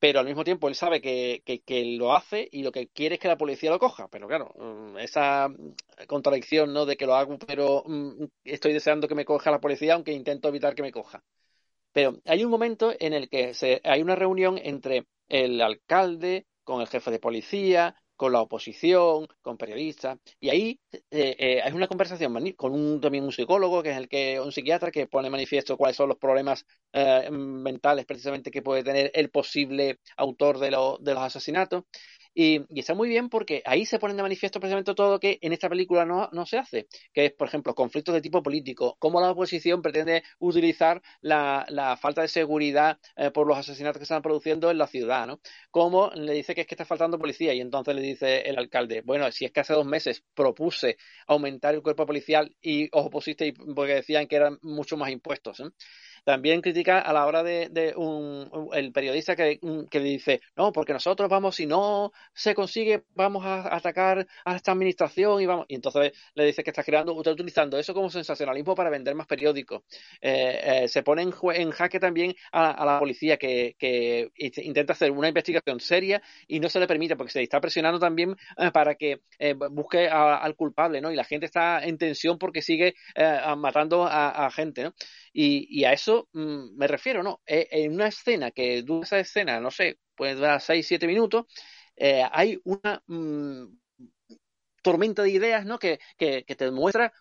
pero al mismo tiempo él sabe que, que, lo hace y lo que quiere es que la policía lo coja. Pero claro, mm, esa contradicción, ¿no? De que lo hago, pero mm, estoy deseando que me coja la policía, aunque intento evitar que me coja. Pero hay un momento en el que hay una reunión entre el alcalde con el jefe de policía, con la oposición, con periodistas, y ahí eh, eh, hay una conversación con un, también un psicólogo, que es el que, un psiquiatra, que pone manifiesto cuáles son los problemas eh, mentales precisamente que puede tener el posible autor de, de los asesinatos. Y, está muy bien porque ahí se ponen de manifiesto precisamente todo lo que en esta película no, no se hace, que es, por ejemplo, conflictos de tipo político, cómo la oposición pretende utilizar la, la falta de seguridad eh, por los asesinatos que se están produciendo en la ciudad, ¿no? Cómo le dice que es que está faltando policía y entonces le dice el alcalde, bueno, si es que hace dos meses propuse aumentar el cuerpo policial y os opusisteis porque decían que eran mucho más impuestos, ¿eh? También critica a la hora de, un, el periodista que, que, dice, no, porque nosotros vamos, si no se consigue, vamos a atacar a esta administración y vamos. Y entonces le dice que está creando, está utilizando eso como sensacionalismo para vender más periódicos. Eh, eh, se pone en, en, jaque también a, la policía que, que, intenta hacer una investigación seria y no se le permite porque se está presionando también eh, para que busque al culpable, ¿no? Y la gente está en tensión porque sigue matando a, a gente, ¿no? Y, a eso mm, me refiero, ¿no? E, en una escena que dura esa escena, no sé, puede durar 6, 7 minutos, eh, hay una mm, tormenta de ideas, ¿no? Que, que, que te muestra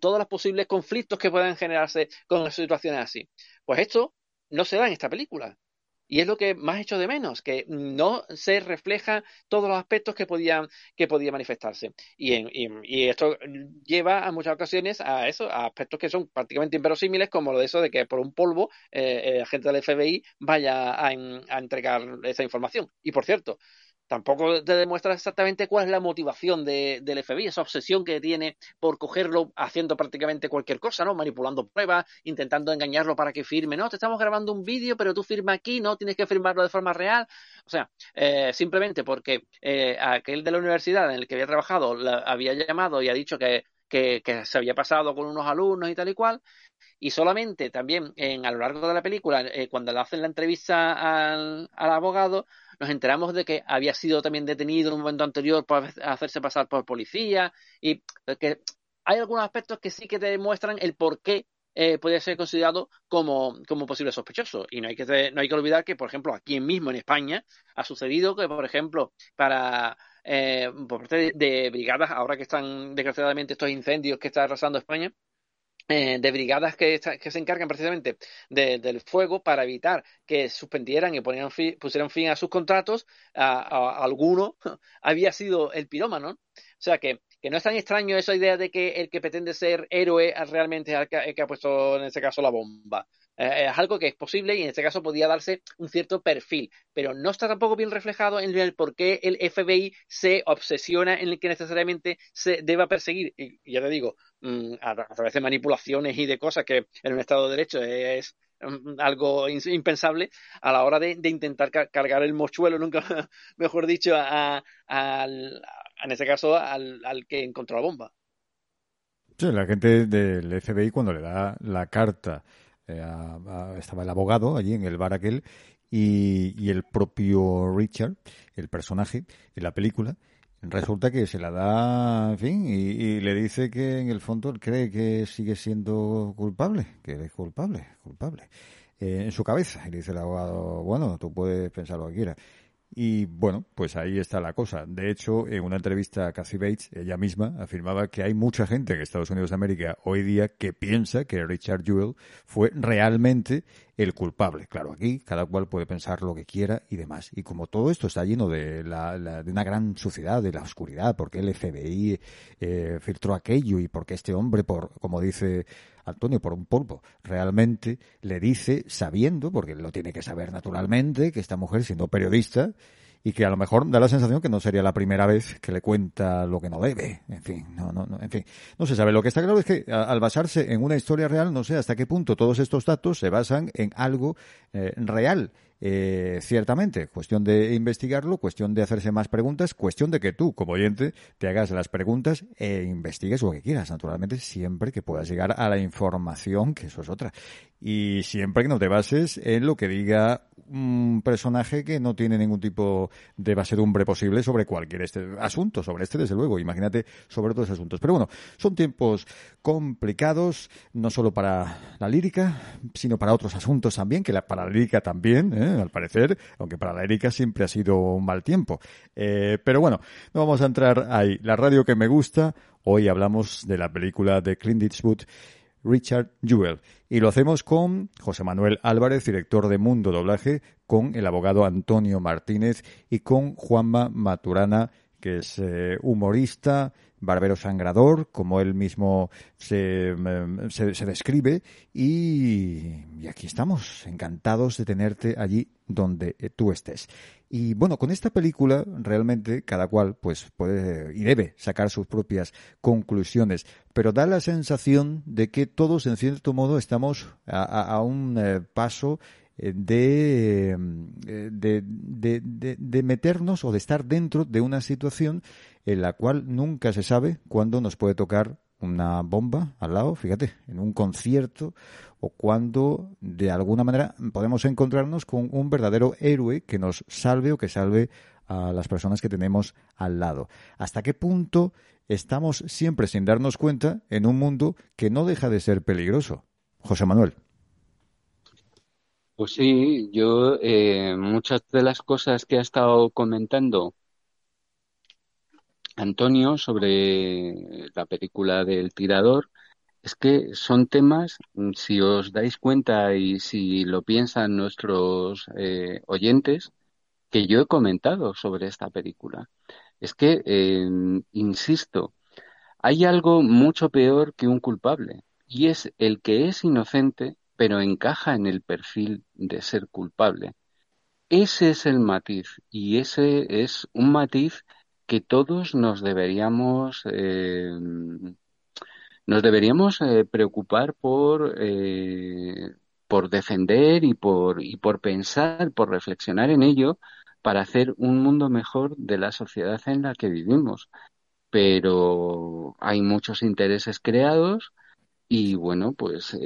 todos los posibles conflictos que puedan generarse con situaciones así. Pues esto no se da en esta película. Y es lo que más hecho de menos, que no se refleja todos los aspectos que podían, que podía manifestarse. Y, y, esto lleva a muchas ocasiones a eso, a aspectos que son prácticamente inverosímiles, como lo de eso de que por un polvo eh, el agente del FBI vaya a entregar esa información. Y por cierto, tampoco te demuestra exactamente cuál es la motivación de, del FBI, esa obsesión que tiene por cogerlo haciendo prácticamente cualquier cosa, ¿no? Manipulando pruebas, intentando engañarlo para que firme, no, te estamos grabando un vídeo, pero tú firma aquí, no, tienes que firmarlo de forma real. O sea, eh, simplemente porque eh, aquel de la universidad en el que había trabajado había llamado y ha dicho que, que, se había pasado con unos alumnos y tal y cual, y solamente también en, a lo largo de la película, eh, cuando le hacen la entrevista al, abogado, nos enteramos de que había sido también detenido en un momento anterior por hacerse pasar por policía y que hay algunos aspectos que sí que te demuestran el por qué eh, ser considerado como, como posible sospechoso. Y no hay, que, no hay que olvidar que, por ejemplo, aquí mismo en España ha sucedido que, por ejemplo, para eh, por parte de, brigadas, ahora que están desgraciadamente estos incendios que está arrasando España, eh, de brigadas que, que, se encargan precisamente del fuego para evitar que suspendieran y pusieran fin a sus contratos, a, alguno había sido el pirómano. O sea que, que, no es tan extraño esa idea de que el que pretende ser héroe realmente es el que ha puesto en este caso la bomba. Eh, es algo que es posible y en este caso podía darse un cierto perfil, pero no está tampoco bien reflejado en el por qué el FBI se obsesiona en el que necesariamente se deba perseguir. Y ya te digo, mm, a, través de manipulaciones y de cosas que en un Estado de Derecho es, mm, algo impensable a la hora de, intentar cargar el mochuelo, nunca mejor dicho, a, en este caso al, al que encontró la bomba. Sí, la gente del FBI cuando le da la carta eh, estaba el abogado allí en el bar aquel y, el propio Richard, el personaje en la película, resulta que se la da, en fin, y, le dice que en el fondo él cree que sigue siendo culpable, que es culpable, culpable, eh, en su cabeza. Y le dice el abogado, bueno, tú puedes pensar lo que quieras. Y bueno, pues ahí está la cosa. De hecho, en una entrevista a Cassie Bates, ella misma afirmaba que hay mucha gente en Estados Unidos de América hoy día que piensa que Richard Jewell fue realmente el culpable. Claro, aquí cada cual puede pensar lo que quiera y demás. Y como todo esto está lleno de, la, de una gran suciedad, de la oscuridad, porque el FBI eh, filtró aquello y porque este hombre, por como dice Antonio por un polvo. Realmente le dice, sabiendo, porque lo tiene que saber naturalmente, que esta mujer, siendo periodista, y que a lo mejor da la sensación que no sería la primera vez que le cuenta lo que no debe. En fin, no, no, no, en fin, no se sabe. Lo que está claro es que al basarse en una historia real, no sé hasta qué punto todos estos datos se basan en algo real. Eh, ciertamente, cuestión de investigarlo, cuestión de hacerse más preguntas, cuestión de que tú, como oyente, te hagas las preguntas e investigues lo que quieras, naturalmente, siempre que puedas llegar a la información, que eso es otra. Y siempre que no te bases en lo que diga un personaje que no tiene ningún tipo de basedumbre posible sobre cualquier este asunto, sobre este desde luego, imagínate sobre otros asuntos. Pero bueno, son tiempos complicados, no solo para la lírica, sino para otros asuntos también, que la, para la lírica también, ¿eh? Al parecer, aunque para la lírica siempre ha sido un mal tiempo. Eh, pero bueno, no vamos a entrar ahí. La radio que me gusta, hoy hablamos de la película de Clint Eastwood Richard Jewell. Y lo hacemos con José Manuel Álvarez, director de Mundo Doblaje, con el abogado Antonio Martínez y con Juanma Maturana, que es eh, humorista, barbero sangrador, como él mismo se, se, describe, y, aquí estamos, encantados de tenerte allí donde eh, tú estés. Y bueno, con esta película realmente cada cual pues puede y debe sacar sus propias conclusiones, pero da la sensación de que todos en cierto modo estamos a, un eh, paso eh, de, de, de, de, meternos o de estar dentro de una situación en la cual nunca se sabe cuándo nos puede tocar una bomba al lado, fíjate, en un concierto o cuando de alguna manera podemos encontrarnos con un verdadero héroe que nos salve o que salve a las personas que tenemos al lado. ¿Hasta qué punto estamos siempre sin darnos cuenta en un mundo que no deja de ser peligroso? José Manuel. Pues sí, yo eh, muchas de las cosas que ha estado comentando Antonio sobre la película del tirador es que son temas, mm, si os dais cuenta y si lo piensan nuestros eh, oyentes, que yo he comentado sobre esta película. Es que, em, insisto, hay algo mucho peor que un culpable, y es el que es inocente, pero encaja en el perfil de ser culpable. Ese es el matiz, y ese es un matiz que todos nos deberíamos eh, nos deberíamos eh, preocupar por eh, por defender y por y por pensar por reflexionar en ello para hacer un mundo mejor de la sociedad en la que vivimos. Pero hay muchos intereses creados y bueno pues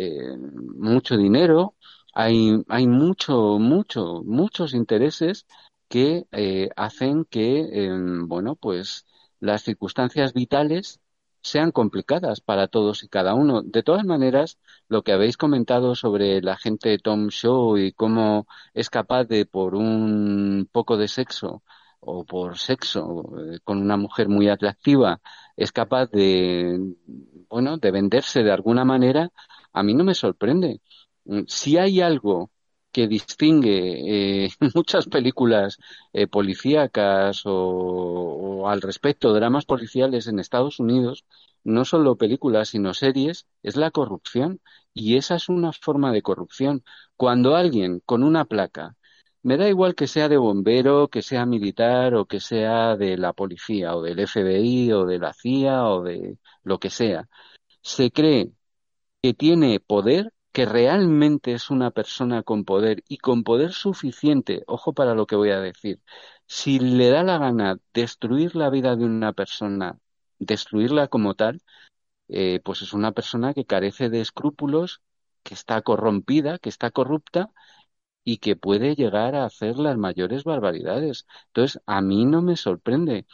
mucho dinero. Hay hay mucho mucho muchos intereses que eh, hacen que, em, bueno, pues las circunstancias vitales sean complicadas para todos y cada uno. De todas maneras, lo que habéis comentado sobre la gente Tom Shaw y cómo es capaz de, por un poco de sexo o por sexo eh, con una mujer muy atractiva, es capaz de, bueno, de venderse de alguna manera, a mí no me sorprende. Si hay algo que distingue eh, muchas películas eh, policíacas o, al respecto, dramas policiales en Estados Unidos, no solo películas, sino series, es la corrupción. Y esa es una forma de corrupción. Cuando alguien con una placa, me da igual que sea de bombero, que sea militar o que sea de la policía o del FBI o de la CIA o de lo que sea, se cree que tiene poder que realmente es una persona con poder y con poder suficiente, ojo para lo que voy a decir, si le da la gana destruir la vida de una persona, destruirla como tal, eh, pues es una persona que carece de escrúpulos, que está corrompida, que está corrupta y que puede llegar a hacer las mayores barbaridades. Entonces, a mí no me sorprende.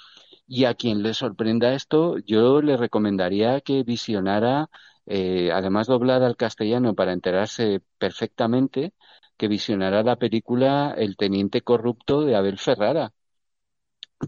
Y a quien le sorprenda esto, yo le recomendaría que visionara eh, además doblada al castellano para enterarse perfectamente, que visionará la película El teniente corrupto de Abel Ferrara,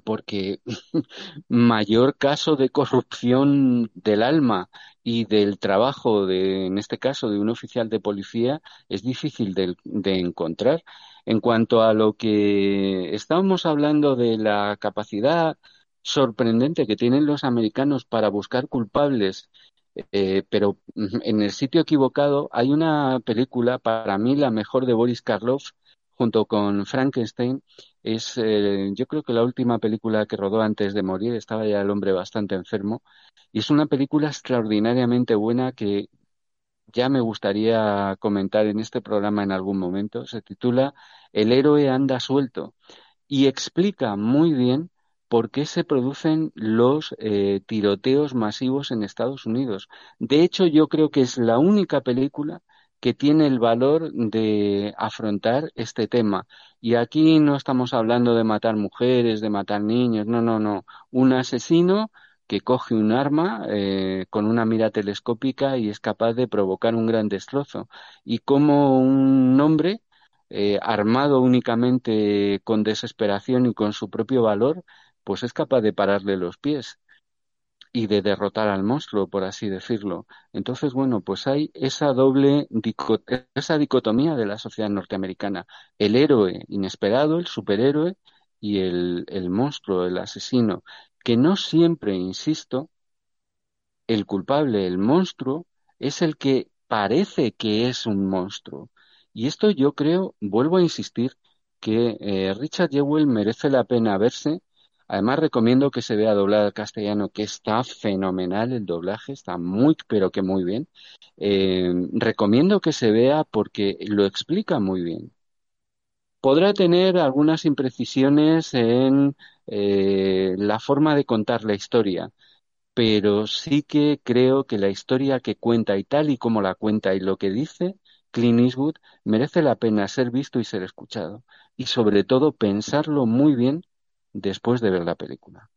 porque mayor caso de corrupción del alma y del trabajo de, en este caso, de un oficial de policía es difícil de, de encontrar. En cuanto a lo que estábamos hablando de la capacidad sorprendente que tienen los americanos para buscar culpables eh, pero en el sitio equivocado hay una película, para mí la mejor de Boris Karloff, junto con Frankenstein. Es, eh, yo creo que la última película que rodó antes de morir, estaba ya el hombre bastante enfermo, y es una película extraordinariamente buena que ya me gustaría comentar en este programa en algún momento. Se titula El héroe anda suelto y explica muy bien por qué se producen los eh, tiroteos masivos en Estados Unidos. De hecho, yo creo que es la única película que tiene el valor de afrontar este tema. Y aquí no estamos hablando de matar mujeres, de matar niños, no, no, no. Un asesino que coge un arma eh, con una mira telescópica y es capaz de provocar un gran destrozo. Y como un hombre eh, armado únicamente con desesperación y con su propio valor, pues es capaz de pararle los pies y de derrotar al monstruo, por así decirlo. Entonces, bueno, pues hay esa doble, esa dicotomía de la sociedad norteamericana. El héroe inesperado, el superhéroe, y el, el monstruo, el asesino, que no siempre, insisto, el culpable, el monstruo, es el que parece que es un monstruo. Y esto yo creo, vuelvo a insistir, que eh, Richard Jewell merece la pena verse. Además recomiendo que se vea doblado al castellano, que está fenomenal el doblaje, está muy, pero que muy bien. Eh, recomiendo que se vea porque lo explica muy bien. Podrá tener algunas imprecisiones en eh, la forma de contar la historia, pero sí que creo que la historia que cuenta y tal y como la cuenta y lo que dice Clint Eastwood merece la pena ser visto y ser escuchado, y sobre todo pensarlo muy bien después de ver la película.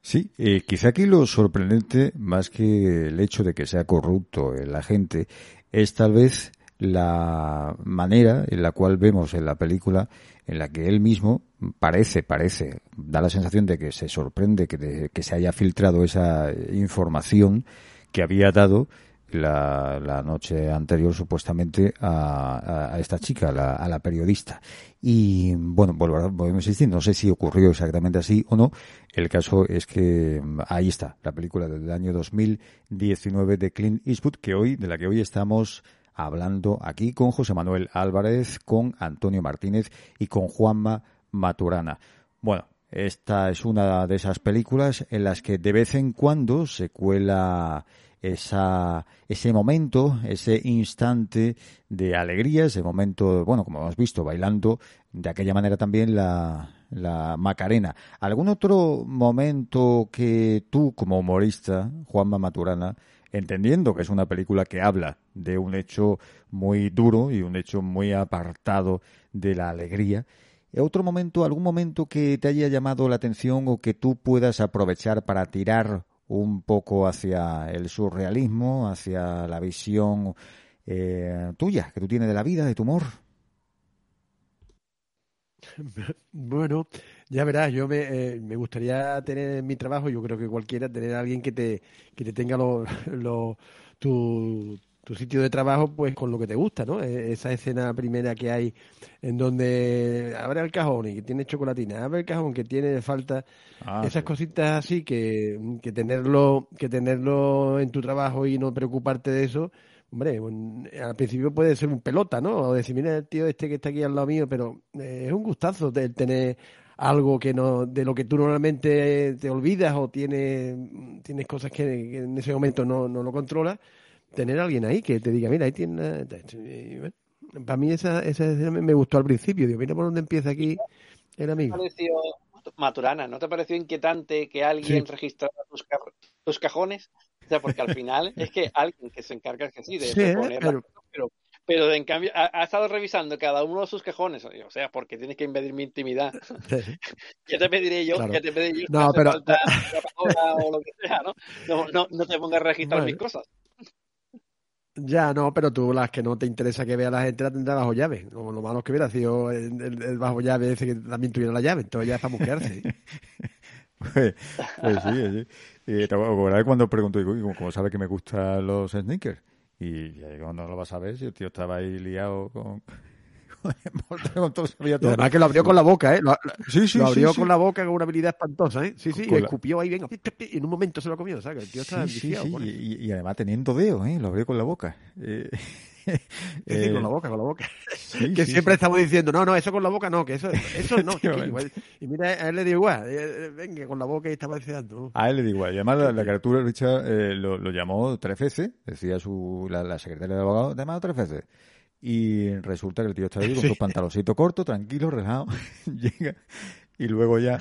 Sí, eh, quizá aquí lo sorprendente, más que el hecho de que sea corrupto el agente, es tal vez la manera en la cual vemos en la película en la que él mismo parece, parece, da la sensación de que se sorprende que, que se haya filtrado esa información que había dado la, la noche anterior supuestamente a, esta chica, a la periodista. Y bueno, volvemos a insistir, no sé si ocurrió exactamente así o no. El caso es que mm, ahí está, la película del año 2019 de Clint Eastwood, que hoy, de la que hoy estamos hablando aquí con José Manuel Álvarez, con Antonio Martínez y con Juanma Maturana. Bueno, esta es una de esas películas en las que de vez en cuando se cuela esa, ese momento, ese instante de alegría, ese momento, bueno, como hemos visto, bailando de aquella manera también la, la Macarena. ¿Algún otro momento que tú, como humorista, Juanma Maturana, entendiendo que es una película que habla de un hecho muy duro y un hecho muy apartado de la alegría. ¿Otro momento, algún momento que te haya llamado la atención o que tú puedas aprovechar para tirar un poco hacia el surrealismo, hacia la visión eh, tuya, que tú tienes de la vida, de tu humor? Bueno, ya verás, yo me, eh, me, gustaría tener en mi trabajo, yo creo que cualquiera, tener a alguien que te, que te tenga lo, lo, tu, tu sitio de trabajo pues con lo que te gusta, ¿no? E, esa escena primera que hay en donde abre el cajón y que tiene chocolatina, abre el cajón que tiene falta, ah, esas cositas así que, que tenerlo, que tenerlo en tu trabajo y no preocuparte de eso, hombre, al principio puede ser un pelota, ¿no? O decir, mira el tío este que está aquí al lado mío, pero eh, es un gustazo de tener algo que no de lo que tú normalmente te olvidas o tienes, tienes cosas que, en ese momento no, no lo controlas, tener a alguien ahí que te diga, mira, ahí tiene... para mí esa, esa me gustó al principio, digo, mira por dónde empieza aquí el amigo. Maturana, ¿no te pareció inquietante que alguien registrara tus, cajones? O sea, porque al final es que alguien que se encarga que sí, de, sí, poner pero, pero en cambio ha, estado revisando cada uno de sus cajones, o sea, porque tienes que invadir mi intimidad. ¿Qué te pediré yo? ¿Qué te pediré yo? No, pero... o lo que sea, ¿no? No, no, no te pongas a registrar mis cosas. Ya, no, pero tú las que no te interesa que vea la gente la tendrá bajo llave. Como lo malo que hubiera sido el, bajo llave ese que también tuviera la llave. Entonces ya está para quedarse. pues, pues, sí, sí. Eh, cuando pregunto, ¿cómo sabe que me gustan los sneakers? Y ya no lo vas a ver si el tío estaba ahí liado con, con todo, además que lo abrió con la boca, ¿eh? Lo, sí, sí, lo abrió con la boca con una habilidad espantosa, ¿eh? Sí, sí, y escupió ahí, venga, y en un momento se lo comió, ¿sabes? El tío estaba sí, y, y, además teniendo dedos, ¿eh? Lo abrió con la boca. Eh, decir, con la boca, con la boca. que siempre estamos diciendo, no, no, eso con la boca no, que eso, eso no. y mira, a él le dio igual, eh, venga, con la boca y estaba deseando. A él le dio igual. Y además la, criatura Richard eh, lo, llamó tres veces, decía su, la, secretaria del abogado, llamado tres veces. Y resulta que el tío está ahí con su pantaloncito corto, tranquilo, relajado, llega y luego ya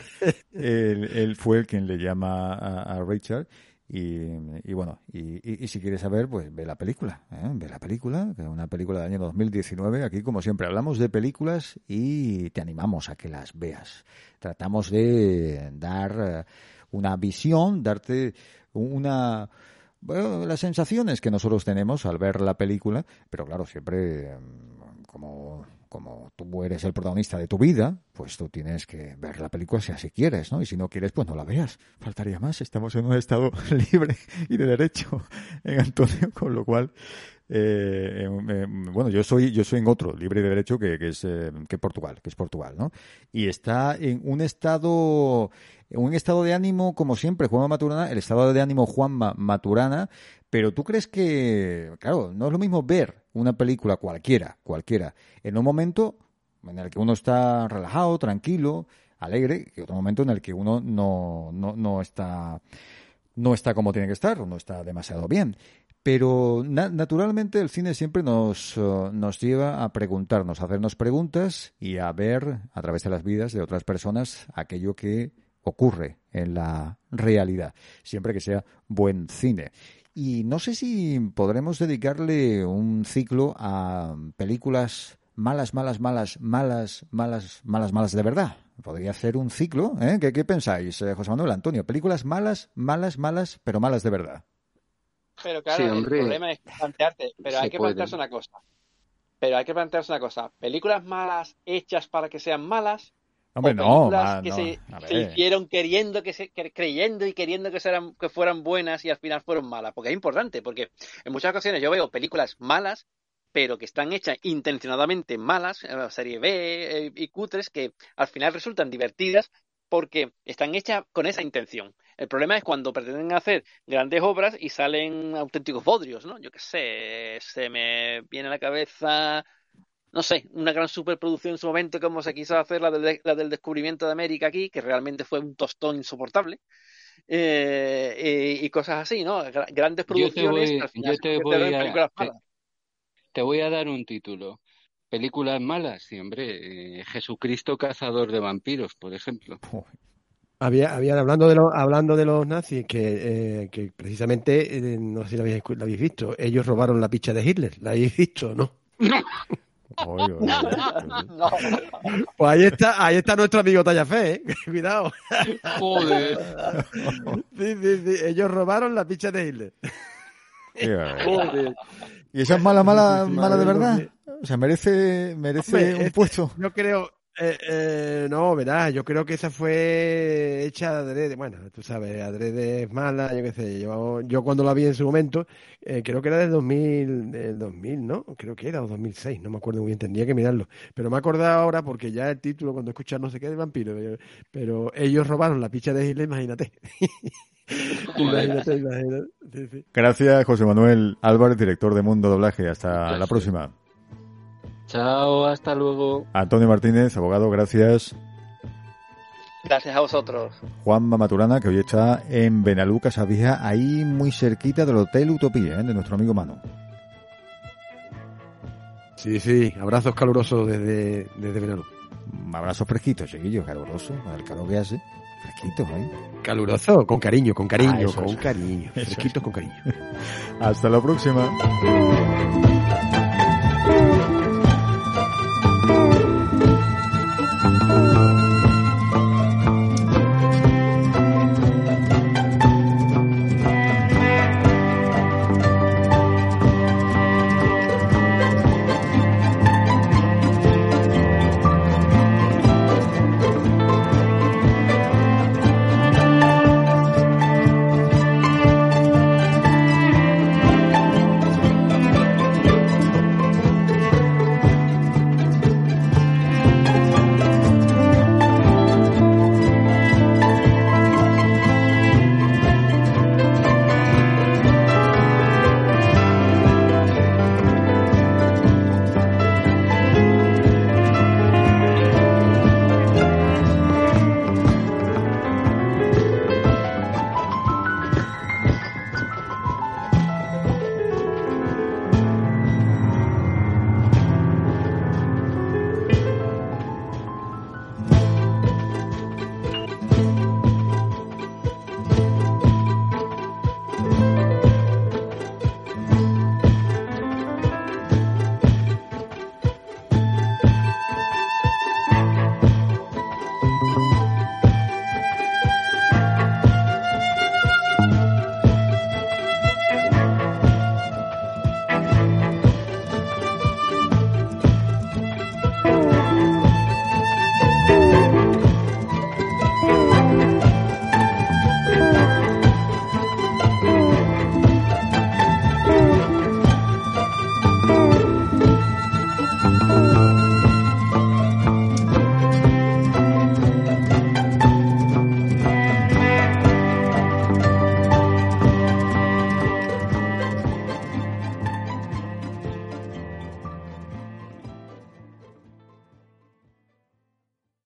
él, fue el quien le llama a Richard y, bueno, y, si quieres saber, pues ve la película, ¿eh? ve la película, que es una película del año 2019. Aquí, como siempre, hablamos de películas y te animamos a que las veas. Tratamos de dar eh, una visión, darte una... Bueno, las sensaciones que nosotros tenemos al ver la película, pero claro, siempre mm, como como tú eres el protagonista de tu vida, pues tú tienes que ver la película si así quieres, ¿no? Y si no quieres, pues no la veas. Faltaría más. Estamos en un estado libre y de derecho en Antonio, con lo cual, eh, bueno, yo soy, yo soy en otro, libre de derecho, que, que es eh, que Portugal, que es Portugal, ¿no? Y está en un estado, un estado de ánimo, como siempre, Juanma Maturana, el estado de ánimo Juanma Maturana, pero tú crees que, claro, no es lo mismo ver una película cualquiera, cualquiera, en un momento en el que uno está relajado, tranquilo, alegre, que otro momento en el que uno no, no, no está no está como tiene que estar, no está demasiado bien. Pero naturalmente el cine siempre nos, uh, nos lleva a preguntarnos, a hacernos preguntas y a ver a través de las vidas de otras personas aquello que ocurre en la realidad, siempre que sea buen cine. Y no sé si podremos dedicarle un ciclo a películas malas, malas, malas, malas, malas, malas, malas de verdad. Podría ser un ciclo, ¿eh? ¿Qué, pensáis, eh, José Manuel Antonio? Películas malas, malas, malas, pero malas de verdad. Pero claro, el problema es plantearte, pero hay que plantearse una cosa. Pero hay que plantearse una cosa. Películas malas hechas para que sean malas Hombre, no, que se, hicieron queriendo que se, creyendo y queriendo que, seran, que fueran buenas y al final fueron malas. Porque es importante, porque en muchas ocasiones yo veo películas malas, pero que están hechas intencionadamente malas, eh, serie B eh, y cutres, que al final resultan divertidas porque están hechas con esa intención. El problema es cuando pretenden hacer grandes obras y salen auténticos bodrios, ¿no? Yo qué sé, se me viene a la cabeza no sé, una gran superproducción en su momento como se quiso hacer la del, la del descubrimiento de América aquí, que realmente fue un tostón insoportable. Eh, y, cosas así, ¿no? Grandes producciones. Yo te voy, a, te, voy a dar un título. Películas malas, sí, hombre. Eh, Jesucristo cazador de vampiros, por ejemplo. Había, habían hablando de los hablando de los nazis que, eh, que precisamente no sé si la habéis, la habéis, visto ellos robaron la picha de Hitler la habéis visto no no Pues ahí está, ahí está nuestro amigo Tallafe, ¿eh? Cuidado. Joder. Sí, sí, sí. Ellos robaron la picha de Hitler. Joder. ¿Y esa es mala, mala, mala de verdad? O sea, merece, merece un puesto. Yo creo, eh, eh, no, verás, yo creo que esa fue hecha adrede. Bueno, tú sabes, adrede es mala, yo qué sé. Yo, yo cuando la vi en su momento, eh, creo que era del 2000, del 2000, ¿no? Creo que era o 2006, no me acuerdo muy bien, tendría que mirarlo. Pero me he acordado ahora porque ya el título, cuando escuchas no sé qué de vampiro, pero, ellos robaron la picha de Hitler, imagínate. imagínate, imagínate. Gracias, José Manuel Álvarez, director de Mundo Doblaje. Hasta la próxima. Chao, hasta luego. Antonio Martínez, abogado, gracias. Gracias a vosotros. Juan Maturana, que hoy está en Benaluca, Vieja, ahí muy cerquita del Hotel Utopía, ¿eh? de nuestro amigo Manu. Sí, sí, abrazos calurosos desde, desde Benaluca. Abrazos fresquitos, chiquillos, calurosos, el calor que hace. Fresquitos, ¿eh? Caluroso, con cariño, con cariño, ah, con cariño. Fresquitos con cariño. Hasta la próxima.